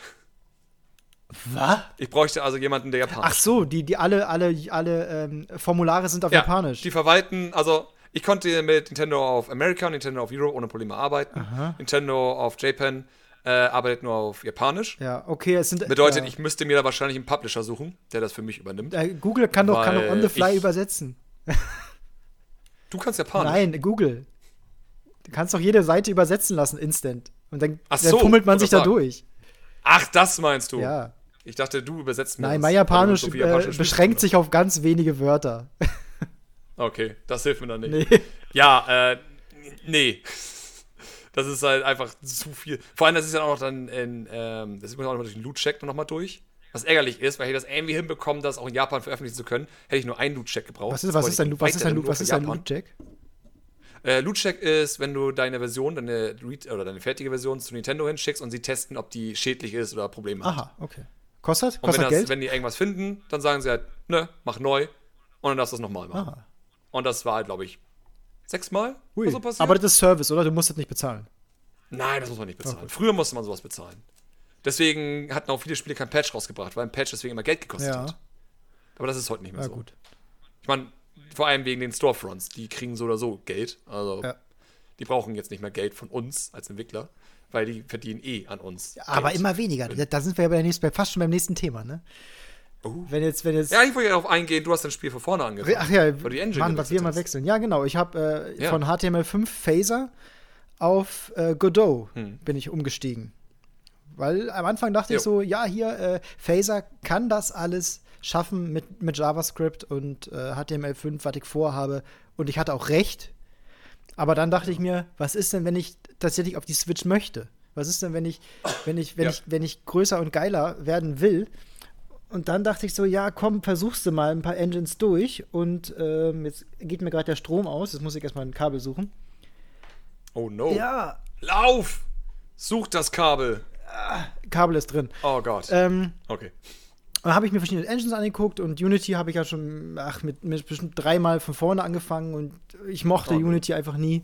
Was? Ich bräuchte also jemanden, der Japanisch Ach so, die, die alle, alle, alle ähm, Formulare sind auf Ja, Japanisch. Die verwalten, also ich konnte mit Nintendo of America, Nintendo of Europe ohne Probleme arbeiten. Nintendo of Japan äh, arbeitet nur auf Japanisch. ja, okay, es sind. Bedeutet, ja. ich müsste mir da wahrscheinlich einen Publisher suchen, der das für mich übernimmt. Äh, Google kann doch, kann doch on the fly ich- übersetzen. Du kannst Japanisch. Nein, Google. Du kannst doch jede Seite übersetzen lassen, instant. Und dann, so, fummelt man sich da durch. Ach, das meinst du? Ja. Ich dachte, du übersetzt mir Nein, mein weil Japanisch so äh, beschränkt sich auf ganz wenige Wörter. Okay, das hilft mir dann nicht. nee. Ja, äh, nee. Das ist halt einfach zu viel. Vor allem, das ist ja auch noch dann in, ähm, das ist auch noch durch den Loot-Check noch mal durch. Was ärgerlich ist, weil ich das irgendwie hinbekommen, das auch in Japan veröffentlichen zu können, hätte ich nur einen Loot-Check gebraucht. Was ist, was ist ein, was ist ein, was ist ein. Loot-Check? Äh, Loot-Check ist, wenn du deine Version, deine, Re- oder deine fertige Version zu Nintendo hinschickst und sie testen, ob die schädlich ist oder Probleme hat. Aha, okay. Kostet? Und wenn, Kostet das, Geld? wenn die irgendwas finden, dann sagen sie halt, ne, mach neu und dann darfst du es nochmal machen. Aha. Und das war halt, glaube ich, sechsmal Ui. so passiert. Aber das ist Service, oder? Du musst das nicht bezahlen. Nein, das muss man nicht bezahlen. Früher musste man sowas bezahlen. Deswegen hatten auch viele Spiele kein Patch rausgebracht, weil ein Patch deswegen immer Geld gekostet Ja. hat. Aber das ist heute nicht mehr Na so. gut. Ich meine, vor allem wegen den Storefronts, die kriegen so oder so Geld. Also Ja. die brauchen jetzt nicht mehr Geld von uns als Entwickler, weil die verdienen eh an uns. Aber Geld. immer weniger. Da, sind wir ja bei der nächsten, fast schon beim nächsten Thema, ne? Oh. Wenn jetzt, wenn jetzt. Ja, ich wollte ja darauf eingehen, du hast dein Spiel von vorne angefangen. Ach ja, weil die Engine Mann, was wir mal wechseln. Ja, genau. Ich habe äh, Ja. von HTML5 Phaser auf äh, Godot Hm. bin ich umgestiegen. Weil am Anfang dachte Jo. ich so, ja, hier, äh, Phaser kann das alles schaffen mit, mit JavaScript und äh, HTML5, was ich vorhabe. Und ich hatte auch recht. Aber dann dachte ich mir, was ist denn, wenn ich tatsächlich auf die Switch möchte? Was ist denn, wenn ich, wenn ich, wenn Ja. ich, wenn ich größer und geiler werden will? Und dann dachte ich so, ja, komm, versuchst du mal ein paar Engines durch. Und ähm, jetzt geht mir gerade der Strom aus. Jetzt muss ich erstmal ein Kabel suchen. Oh no. Ja, Lauf! Such das Kabel. Kabel ist drin. Oh Gott. Ähm, okay. Dann habe ich mir verschiedene Engines angeguckt und Unity habe ich ja schon ach, mit, mit bestimmt dreimal von vorne angefangen und ich mochte Oh. Unity einfach nie.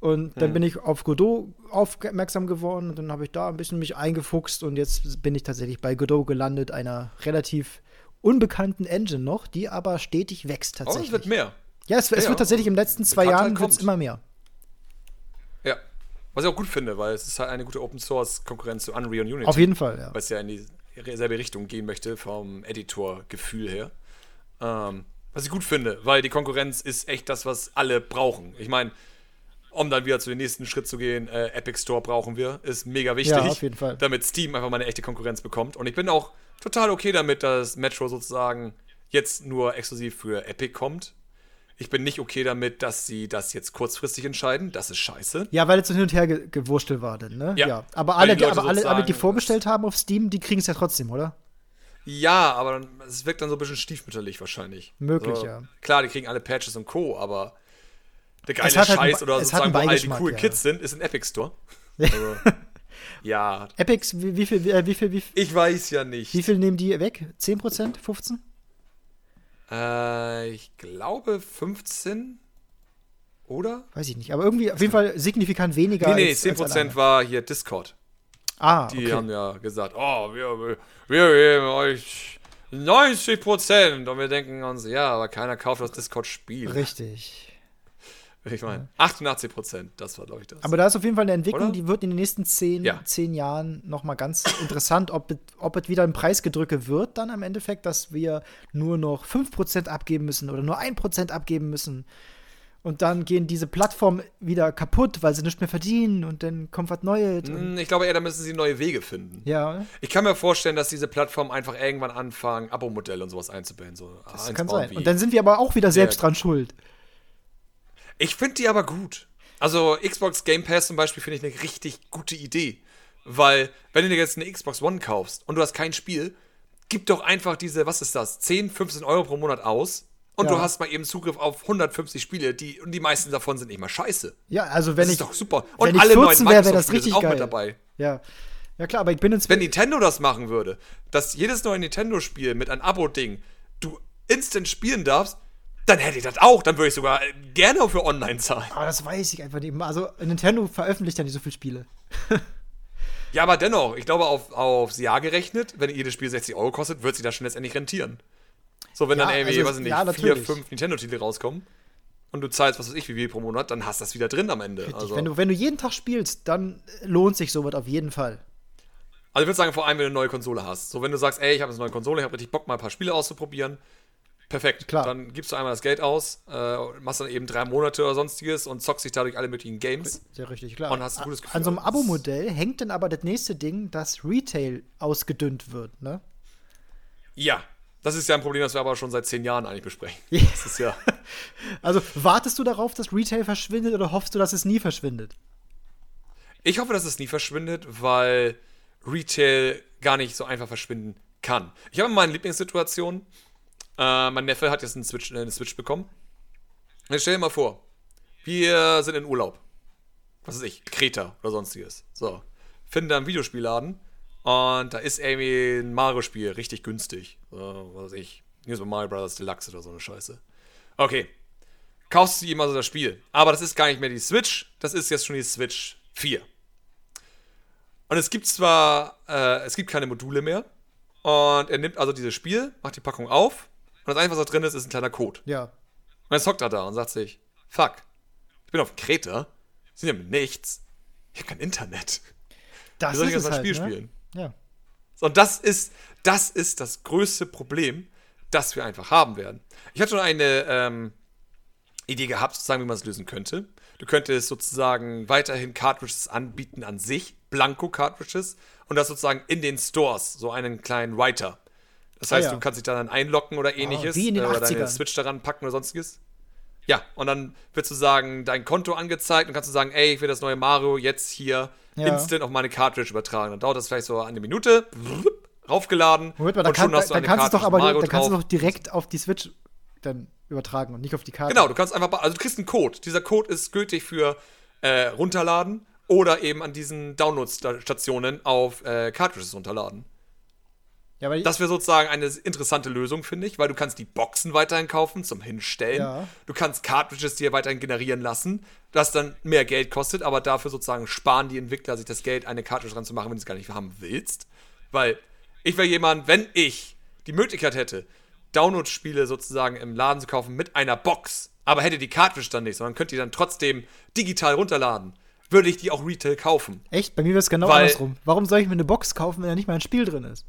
Und dann Hm. bin ich auf Godot aufmerksam geworden und dann habe ich da ein bisschen mich eingefuchst und jetzt bin ich tatsächlich bei Godot gelandet, einer relativ unbekannten Engine noch, die aber stetig wächst Oh, tatsächlich. es wird mehr. Ja, es, es Ja, wird tatsächlich in den letzten zwei Jahren wird's immer mehr. Ja. Was ich auch gut finde, weil es ist halt eine gute Open Source Konkurrenz zu Unreal und Unity. Auf jeden Fall, ja. Weil es ja in dieselbe Richtung gehen möchte vom Editor-Gefühl her. Ähm, was ich gut finde, weil die Konkurrenz ist echt das, was alle brauchen. Ich meine, um dann wieder zu dem nächsten Schritt zu gehen, äh, Epic Store brauchen wir, ist mega wichtig. Ja, auf jeden Fall. Damit Steam einfach mal eine echte Konkurrenz bekommt. Und ich bin auch total okay damit, dass Metro sozusagen jetzt nur exklusiv für Epic kommt. Ich bin nicht okay damit, dass sie das jetzt kurzfristig entscheiden. Das ist scheiße. Ja, weil es so hin und her ge gewurschtelt war, denn, ne? Ja. Aber Weil alle, die aber alle, alle, die vorbestellt haben auf Steam, die kriegen es ja trotzdem, oder? Ja, aber es wirkt dann so ein bisschen stiefmütterlich wahrscheinlich. Möglich, so, ja. Klar, die kriegen alle Patches und Co., aber der geile halt Scheiß einen- oder sozusagen, wo all die coolen ja. Kids sind, ist ein Epic Store. Also, ja, Epics, wie, wie viel, wie, äh, wie viel, wie, viel- ich weiß ja nicht. wie viel nehmen die weg? 10%? 15%? Äh, ich glaube 15 oder? Weiß ich nicht. Aber irgendwie auf jeden Fall signifikant weniger. Nee, nee, als, als alle 10% anderen. war hier Discord. Ah, Die okay. haben ja gesagt, oh, wir, wir, wir geben euch 90% und wir denken uns, ja, aber keiner kauft das Discord-Spiel. Richtig. Ich meine, 88%, das war, glaube ich, das. Aber da ist auf jeden Fall eine Entwicklung, Oder? die wird in den nächsten zehn, Ja. zehn Jahren nochmal ganz interessant, ob, es- ob es wieder ein Preisgedrücke wird, dann am Endeffekt, dass wir nur noch 5% abgeben müssen oder nur 1% abgeben müssen. Und dann gehen diese Plattformen wieder kaputt, weil sie nicht mehr verdienen und dann kommt was Neues. Hm, ich glaube eher, da müssen sie neue Wege finden. ja, Ich kann mir vorstellen, dass diese Plattformen einfach irgendwann anfangen, Abo-Modelle und sowas einzubauen. So das kann sein. Und dann sind wir aber auch wieder selbst dran schuld. Ich finde die aber gut. Also Xbox Game Pass zum Beispiel finde ich eine richtig gute Idee. Weil, wenn du dir jetzt eine Xbox One kaufst und du hast kein Spiel, gib doch einfach diese, was ist das, 10, 15 Euro pro Monat aus und Ja. du hast mal eben Zugriff auf 150 Spiele, die, und die meisten davon sind nicht mal scheiße. Ja, also wenn Das ich. ist doch super. wenn Und ich alle neuen 14 wäre, wäre das Microsoft-Spiele sind richtig auch geil. mit dabei. Ja. Ja, klar, aber ich bin Wenn inzwischen. Nintendo das machen würde, dass jedes neue Nintendo-Spiel mit einem Abo-Ding du instant spielen darfst, dann hätte ich das auch. Dann würde ich sogar äh, gerne für online zahlen. Aber das weiß ich einfach nicht. Also, Nintendo veröffentlicht ja nicht so viele Spiele. Ja, aber dennoch, ich glaube, auf, aufs Jahr gerechnet, wenn jedes Spiel 60 Euro kostet, wird sich das schon letztendlich rentieren. So, wenn Ja, dann irgendwie, also, weiß ich nicht, ja, vier, fünf Nintendo-Titel rauskommen und du zahlst, was weiß ich, wie viel pro Monat, dann hast du das wieder drin am Ende. Richtig. Also, Wenn, du, wenn du jeden Tag spielst, dann lohnt sich sowas auf jeden Fall. also ich würde sagen, vor allem, wenn du eine neue Konsole hast. So, wenn du sagst, ey, ich habe eine neue Konsole, ich habe richtig Bock, mal ein paar Spiele auszuprobieren. Perfekt. Klar. Dann gibst du einmal das Geld aus, äh, machst dann eben drei Monate oder sonstiges und zockst dich dadurch alle möglichen Games. Sehr richtig, klar. Und hast ein gutes Gefühl. An so einem Abo-Modell hängt dann aber das nächste Ding, dass Retail ausgedünnt wird, ne? Ja. Das ist ja ein Problem, das wir aber schon seit zehn Jahren eigentlich besprechen. Das ist ja. Also, wartest du darauf, dass Retail verschwindet oder hoffst du, dass es nie verschwindet? Ich hoffe, dass es nie verschwindet, weil Retail gar nicht so einfach verschwinden kann. Ich habe meine Lieblingssituation. Äh, mein Neffe hat jetzt einen Switch, äh, eine Switch bekommen. Jetzt stell dir mal vor, wir sind in Urlaub. Was weiß ich, Kreta oder sonstiges. So. Finden da einen Videospielladen und da ist irgendwie ein Mario-Spiel richtig günstig. So, was weiß ich. Hier so Mario Brothers Deluxe oder so eine Scheiße. Okay. Kaufst du ihm also das Spiel. Aber das ist gar nicht mehr die Switch, das ist jetzt schon die Switch 4. Und es gibt zwar, äh, es gibt keine Module mehr. Und er nimmt also dieses Spiel, macht die Packung auf. Und das Einzige, was da drin ist, ist ein kleiner Code. Ja. Und jetzt hockt er da und sagt sich, fuck, ich bin auf Kreta, sind ja mit nichts. Ich habe kein Internet. Das Wie soll ich jetzt ein Spiel halt, ne? spielen? Ja. Und das ist, das ist das größte Problem, das wir einfach haben werden. Ich hatte schon eine ähm, Idee gehabt, sozusagen, wie man es lösen könnte. Du könntest sozusagen weiterhin Cartridges anbieten an sich, Blanko-Cartridges, und das sozusagen in den Stores, so einen kleinen Writer. Das heißt, Ah, ja. du kannst dich dann einloggen oder ähnliches. wie in den äh, oder 80ern. deine Switch daran packen oder sonstiges. Ja, und dann wird sozusagen dein Konto angezeigt und kannst du sagen, ey, ich will das neue Mario jetzt hier Ja. instant auf meine Cartridge übertragen. Dann dauert das vielleicht so eine Minute, raufgeladen Moment mal, da und schon kann, hast du da, eine da kannst du doch aber Mario da kannst du doch direkt auf die Switch dann übertragen und nicht auf die Karte. Genau, du kannst einfach, also du kriegst einen Code. Dieser Code ist gültig für äh, runterladen oder eben an diesen Download-Stationen auf äh, Cartridges runterladen. Ja, Das wäre sozusagen eine interessante Lösung, finde ich, weil du kannst die Boxen weiterhin kaufen zum Hinstellen. Ja. Du kannst Cartridges dir weiterhin generieren lassen, das dann mehr Geld kostet, aber dafür sozusagen sparen die Entwickler sich das Geld, eine Cartridge dran zu machen, wenn du es gar nicht haben willst. Weil ich wäre jemand, wenn ich die Möglichkeit hätte, Download-Spiele sozusagen im Laden zu kaufen mit einer Box, aber hätte die Cartridge dann nicht, sondern könnt ihr dann trotzdem digital runterladen, würde ich die auch Retail kaufen. Echt? Bei mir wäre es genau Weil- andersrum. Warum soll ich mir eine Box kaufen, wenn da nicht mal ein Spiel drin ist?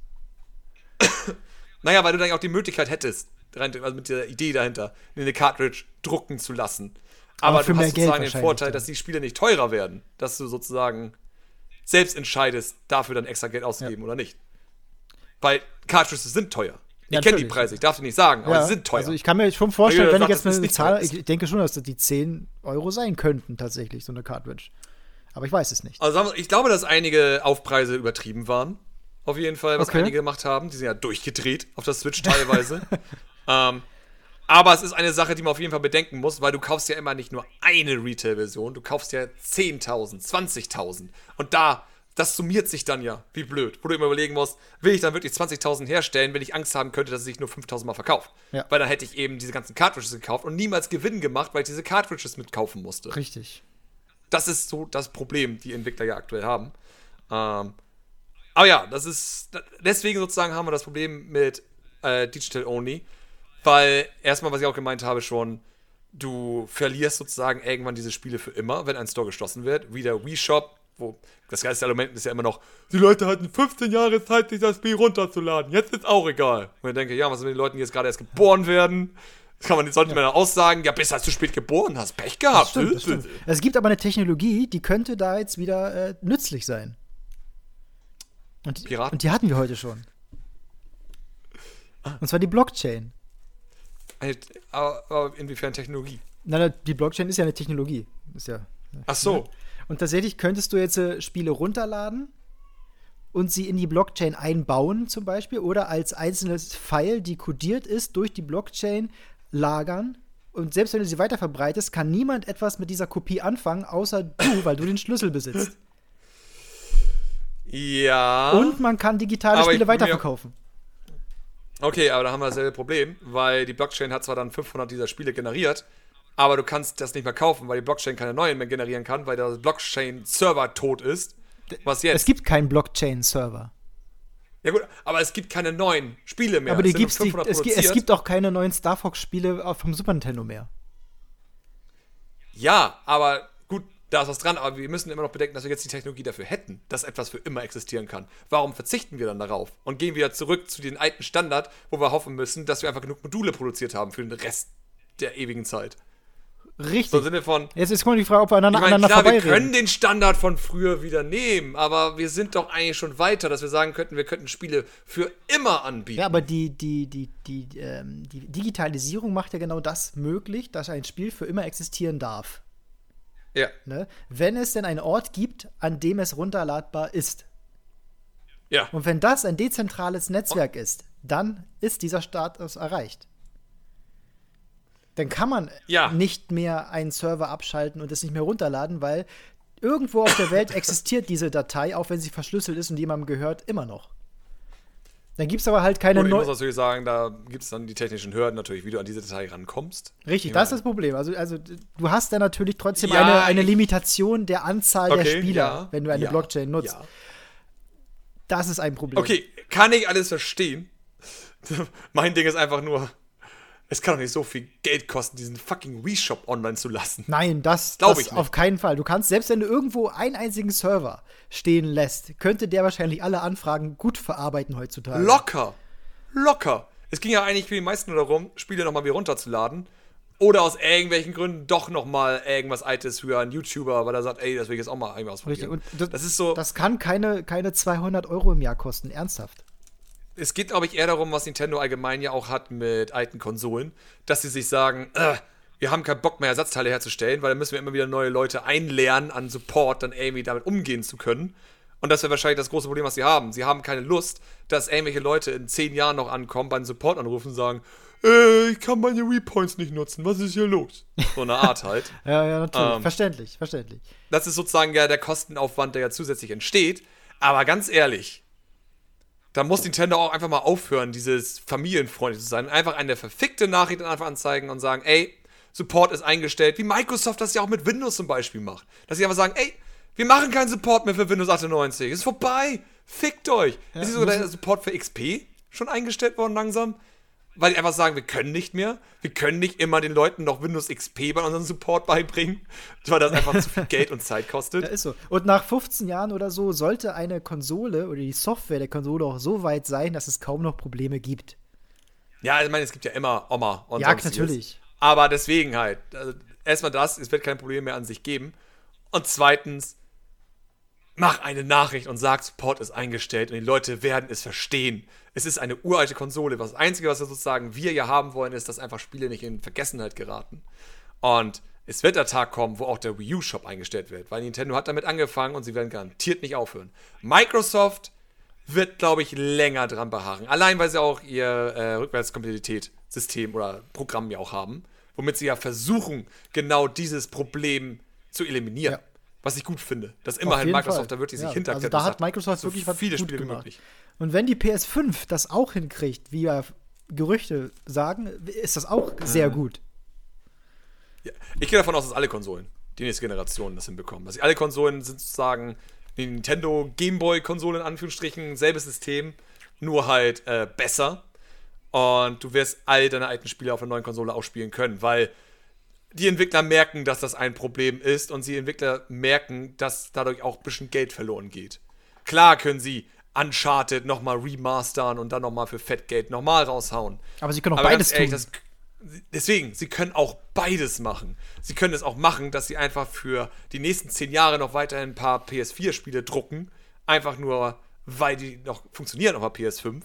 Naja, weil du dann auch die Möglichkeit hättest, also mit der Idee dahinter, eine Cartridge drucken zu lassen. Aber, Aber du hast sozusagen den Vorteil, dann. dass die Spiele nicht teurer werden, dass du sozusagen selbst entscheidest, dafür dann extra Geld auszugeben oder nicht. Weil Cartridges sind teuer. Ich Ja, kenne die. Preise, ich darf dir nicht sagen, aber sie sind teuer. Also ich kann mir schon vorstellen, wenn jeder ich sagt, jetzt eine nicht Zahl, ich denke schon, dass das die 10 Euro sein könnten tatsächlich, so eine Cartridge. Aber ich weiß es nicht. Also ich glaube, dass einige Aufpreise übertrieben waren. Auf jeden Fall, was Okay. einige gemacht haben. Die sind ja durchgedreht auf der Switch teilweise. ähm, aber es ist eine Sache, die man auf jeden Fall bedenken muss, weil du kaufst ja immer nicht nur eine Retail-Version, du kaufst ja 10.000, 20.000. Und da, das summiert sich dann ja, wie blöd. Wo du immer überlegen musst, will ich dann wirklich 20.000 herstellen, wenn ich Angst haben könnte, dass es sich nur 5.000 Mal verkauft. Ja. Weil dann hätte ich eben diese ganzen Cartridges gekauft und niemals Gewinn gemacht, weil ich diese Cartridges mitkaufen musste Richtig. das ist so das Problem, die Entwickler ja aktuell haben. Ähm, aber ja, das ist. Deswegen sozusagen haben wir das Problem mit äh, Digital Only. Weil erstmal, was ich auch gemeint habe, schon, du verlierst sozusagen irgendwann diese Spiele für immer, wenn ein Store geschlossen wird. Wie der Wii Shop, wo das geilste Element ist ja immer noch, die Leute hatten 15 Jahre Zeit, sich das Spiel runterzuladen. Jetzt ist auch egal. Und ich denke, ja, was sind mit den Leuten, die jetzt gerade erst geboren werden? Das kann man, sollte man dann aussagen, ja, bis als du spät geboren hast, Pech gehabt. Das stimmt, das stimmt. Es gibt aber eine Technologie, die könnte da jetzt wieder äh, nützlich sein. Und, die- Piraten? und die hatten wir heute schon. Und zwar die Blockchain. Eine- Aber, inwiefern Technologie? Na, die Blockchain ist ja eine Technologie. Ist ja. Ach so. Und tatsächlich könntest du jetzt äh, Spiele runterladen und sie in die Blockchain einbauen, zum Beispiel, oder als einzelnes File, die codiert ist, durch die Blockchain lagern. Und selbst wenn du sie weiter verbreitest, kann niemand etwas mit dieser Kopie anfangen, außer du, weil du den Schlüssel besitzt. Ja. Und man kann digitale Aber Spiele weiterverkaufen. Okay, aber da haben wir dasselbe Problem, weil die Blockchain hat zwar dann 500 dieser Spiele generiert, aber du kannst das nicht mehr kaufen, weil die Blockchain keine neuen mehr generieren kann, weil der Blockchain-Server tot ist. Was jetzt? Es gibt keinen Blockchain-Server. ja gut, aber es gibt keine neuen Spiele mehr. Aber die gibt's, die, 500 es, es gibt auch keine neuen Star Fox-Spiele vom Super Nintendo mehr. Ja, aber da ist was dran, aber wir müssen immer noch bedenken, dass wir jetzt die Technologie dafür hätten, dass etwas für immer existieren kann. Warum verzichten wir dann darauf und gehen wieder zurück zu den alten Standard, wo wir hoffen müssen, dass wir einfach genug Module produziert haben für den Rest der ewigen Zeit? Richtig. So im Sinne von, Jetzt ist die Frage, ob wir aneinander, Ich meine, aneinander klar, wir können den Standard von früher wieder nehmen, aber wir sind doch eigentlich schon weiter, dass wir sagen könnten, wir könnten Spiele für immer anbieten. Ja, aber die, die, die, die, ähm, die Digitalisierung macht ja genau das möglich, dass ein Spiel für immer existieren darf. Ja, Ne? Wenn es denn einen Ort gibt, an dem es runterladbar ist. ja. Und wenn das ein dezentrales Netzwerk ist, dann ist dieser Status erreicht. Dann kann man Ja. nicht mehr einen Server abschalten und es nicht mehr runterladen, weil irgendwo auf der Welt existiert diese Datei, auch wenn sie verschlüsselt ist und jemandem gehört, immer noch. Dann gibt es aber halt keine Und ich muss natürlich sagen, da gibt es dann die technischen Hürden natürlich, wie du an diese Datei rankommst. Richtig, Ich das ist das Problem. Also, also du hast da natürlich trotzdem Ja, eine, eine Limitation der Anzahl der Okay, Spieler, ja, wenn du eine ja, Blockchain nutzt. Das ist ein Problem. Okay, kann ich alles verstehen. mein Ding ist einfach nur, es kann doch nicht so viel Geld kosten, diesen fucking Wii Shop online zu lassen. Nein, das, Glaub das ich nicht. auf keinen Fall. Du kannst, selbst wenn du irgendwo einen einzigen Server stehen lässt, könnte der wahrscheinlich alle Anfragen gut verarbeiten heutzutage. Locker. Locker. Es ging ja eigentlich für die meisten nur darum, Spiele nochmal wieder runterzuladen. Oder aus irgendwelchen Gründen doch nochmal irgendwas Altes für einen YouTuber, weil er sagt, ey, das will ich jetzt auch mal Richtig. ausprobieren. Und das, das ist so, Das kann keine, keine 200 Euro im Jahr kosten, ernsthaft. Es geht, glaube ich, eher darum, was Nintendo allgemein ja auch hat mit alten Konsolen, dass sie sich sagen, äh, wir haben keinen Bock mehr, Ersatzteile herzustellen, weil dann müssen wir immer wieder neue Leute einlernen an Support, dann irgendwie damit umgehen zu können. Und das wäre wahrscheinlich das große Problem, was sie haben. Sie haben keine Lust, dass irgendwelche Leute in zehn Jahren noch ankommen, beim Support anrufen und sagen, äh, ich kann meine Repoints nicht nutzen, was ist hier los? So eine Art halt. Ja, ja, natürlich. Ähm. verständlich, verständlich. Das ist sozusagen ja der Kostenaufwand, der ja zusätzlich entsteht. Aber ganz ehrlich, da muss Nintendo auch einfach mal aufhören, dieses familienfreundlich zu sein. Einfach eine verfickte Nachricht einfach anzeigen und sagen, ey, Support ist eingestellt, wie Microsoft das ja auch mit Windows zum Beispiel macht. Dass sie einfach sagen, ey, wir machen keinen Support mehr für Windows 98. Ist vorbei. Fickt euch. ist nicht sogar der Support für XP schon eingestellt worden langsam? Weil die einfach sagen, wir können nicht mehr. Wir können nicht immer den Leuten noch Windows XP bei unserem Support beibringen, weil das einfach zu viel Geld und Zeit kostet. Ja, ist so. Und nach 15 Jahren oder so sollte eine Konsole oder die Software der Konsole auch so weit sein, dass es kaum noch Probleme gibt. Ja, ich meine, es gibt ja immer Oma und Ja, sonstiges. natürlich. Aber deswegen halt, also erstmal das, es wird kein Problem mehr an sich geben. Und zweitens, mach eine Nachricht und sag, Support ist eingestellt und die Leute werden es verstehen. Es ist eine uralte Konsole. Das Einzige, was wir sozusagen wir ja haben wollen, ist, dass einfach Spiele nicht in Vergessenheit geraten. Und es wird der Tag kommen, wo auch der Wii U-Shop eingestellt wird, weil Nintendo hat damit angefangen und sie werden garantiert nicht aufhören. Microsoft wird, glaube ich, länger dran beharren. Allein, weil sie auch ihr äh, Rückwärtskompatibilität-System oder Programm ja auch haben, womit sie ja versuchen, genau dieses Problem zu eliminieren. Ja. Was ich gut finde. Dass immerhin Microsoft Fall. da wirklich ja, sich hinterklärt. Also da hat Microsoft so wirklich was viele gut Spiele gemacht. Möglich. Und wenn die PS5 das auch hinkriegt, wie ja Gerüchte sagen, ist das auch sehr gut. Ja. Ich gehe davon aus, dass alle Konsolen, die nächste Generation, das hinbekommen. Dass alle Konsolen sind sozusagen die Nintendo Gameboy-Konsole in Anführungsstrichen, selbes System, nur halt äh, besser. Und du wirst all deine alten Spiele auf der neuen Konsole auch spielen können, weil die Entwickler merken, dass das ein Problem ist und die Entwickler merken, dass dadurch auch ein bisschen Geld verloren geht. Klar können sie Uncharted nochmal remastern und dann nochmal für Fettgeld nochmal raushauen. Aber sie können auch Aber beides ehrlich, tun. Das, deswegen, sie können auch beides machen. Sie können es auch machen, dass sie einfach für die nächsten zehn Jahre noch weiterhin ein paar PS4-Spiele drucken. Einfach nur, weil die noch funktionieren auf der PS5.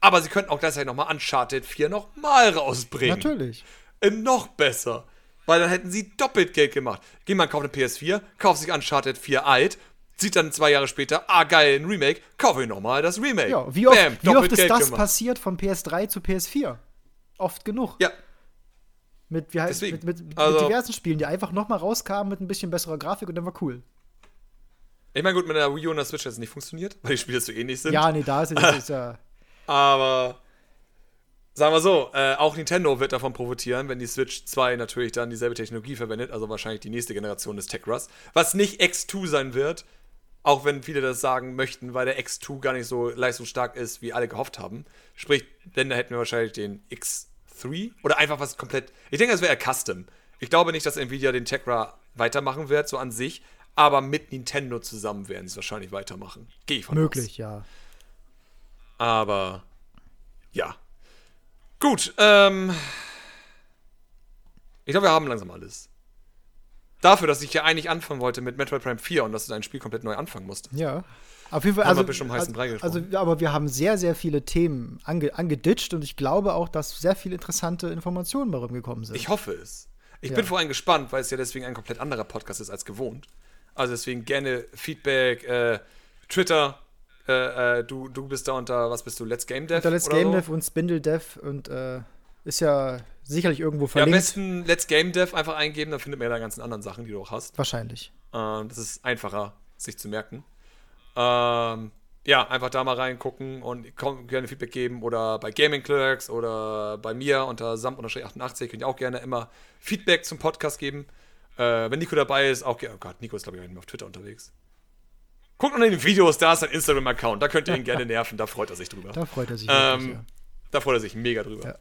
Aber sie könnten auch gleichzeitig nochmal Uncharted 4 nochmal rausbringen. Natürlich. In noch besser. Weil dann hätten sie doppelt Geld gemacht. Geh mal, kauf eine PS4, kauf sich Uncharted 4 alt, sieht dann zwei Jahre später, ah geil, ein Remake, kaufe ich nochmal das Remake. Ja, wie oft, Bam, wie oft ist Geld das gemacht. passiert von PS3 zu PS4? Oft genug. Ja. Mit, wie heißt, mit, mit, mit, also, diversen Spielen, die einfach nochmal rauskamen mit ein bisschen besserer Grafik und dann war cool. Ich meine, gut, mit der Wii U und der Switch hat es nicht funktioniert, weil die Spiele so ähnlich sind. Ja, nee, da ist es ja. Aber sagen wir so, äh, auch Nintendo wird davon profitieren, wenn die Switch 2 natürlich dann dieselbe Technologie verwendet, also wahrscheinlich die nächste Generation des Tech-Rust, was nicht X2 sein wird, auch wenn viele das sagen möchten, weil der X2 gar nicht so leistungsstark ist, wie alle gehofft haben. Sprich, denn da hätten wir wahrscheinlich den X3 oder einfach was komplett. Ich denke, das wäre Custom. Ich glaube nicht, dass Nvidia den Tegra weitermachen wird, so an sich, aber mit Nintendo zusammen werden sie es wahrscheinlich weitermachen. Gehe ich von Möglich, aus. ja. Aber ja, Gut, ähm. Ich glaube, wir haben langsam alles. Dafür, dass ich ja eigentlich anfangen wollte mit Metroid Prime 4 und dass du dein Spiel komplett neu anfangen musst. Ja. Auf jeden Fall, also, um heißen also, also, aber wir haben sehr, sehr viele Themen ange, angeditscht und ich glaube auch, dass sehr viele interessante Informationen bei rumgekommen sind. Ich hoffe es. Ich ja. bin vor allem gespannt, weil es ja deswegen ein komplett anderer Podcast ist als gewohnt. Also deswegen gerne Feedback, äh, Twitter, äh, äh, du, du bist da unter, was bist du, Let's Game Dev? Unter Let's Game so? Dev und Spindle Dev und äh, ist ja sicherlich irgendwo verlinkt. Ja, am besten Let's Game Dev einfach eingeben, dann findet man ja die ganzen anderen Sachen, die du auch hast. Wahrscheinlich. Ähm, das ist einfacher, sich zu merken. Ähm, ja, einfach da mal reingucken und gerne Feedback geben oder bei Gaming Clerks oder bei mir unter sam-88 könnt ihr auch gerne immer Feedback zum Podcast geben. Äh, wenn Nico dabei ist, auch gerne. Oh Gott, Nico ist glaube ich auf Twitter unterwegs. Guckt unter den Videos, da ist ein Instagram-Account, da könnt ihr ihn gerne nerven, da freut er sich drüber. Da freut er sich ähm, wirklich, ja. Da freut er sich mega drüber. Ja.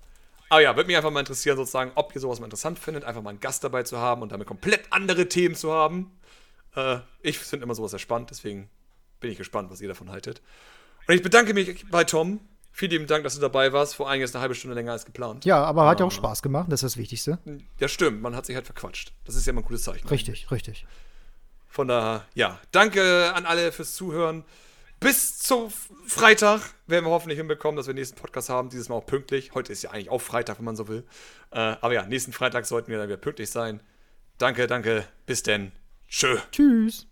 Aber ja, würde mich einfach mal interessieren, sozusagen, ob ihr sowas mal interessant findet, einfach mal einen Gast dabei zu haben und damit komplett andere Themen zu haben. Äh, ich finde immer sowas sehr spannend, deswegen bin ich gespannt, was ihr davon haltet. Und ich bedanke mich bei Tom. Vielen lieben Dank, dass du dabei warst. Vor allem ist eine halbe Stunde länger als geplant. Ja, aber hat ja auch Spaß gemacht, das ist das Wichtigste. Ja, stimmt. Man hat sich halt verquatscht. Das ist ja immer ein gutes Zeichen. Richtig, eigentlich. richtig. Von daher, ja, danke an alle fürs Zuhören. Bis zum Freitag werden wir hoffentlich hinbekommen, dass wir den nächsten Podcast haben. Dieses Mal auch pünktlich. Heute ist ja eigentlich auch Freitag, wenn man so will. Äh, aber ja, nächsten Freitag sollten wir dann wieder pünktlich sein. Danke, danke. Bis denn. Tschö. Tschüss.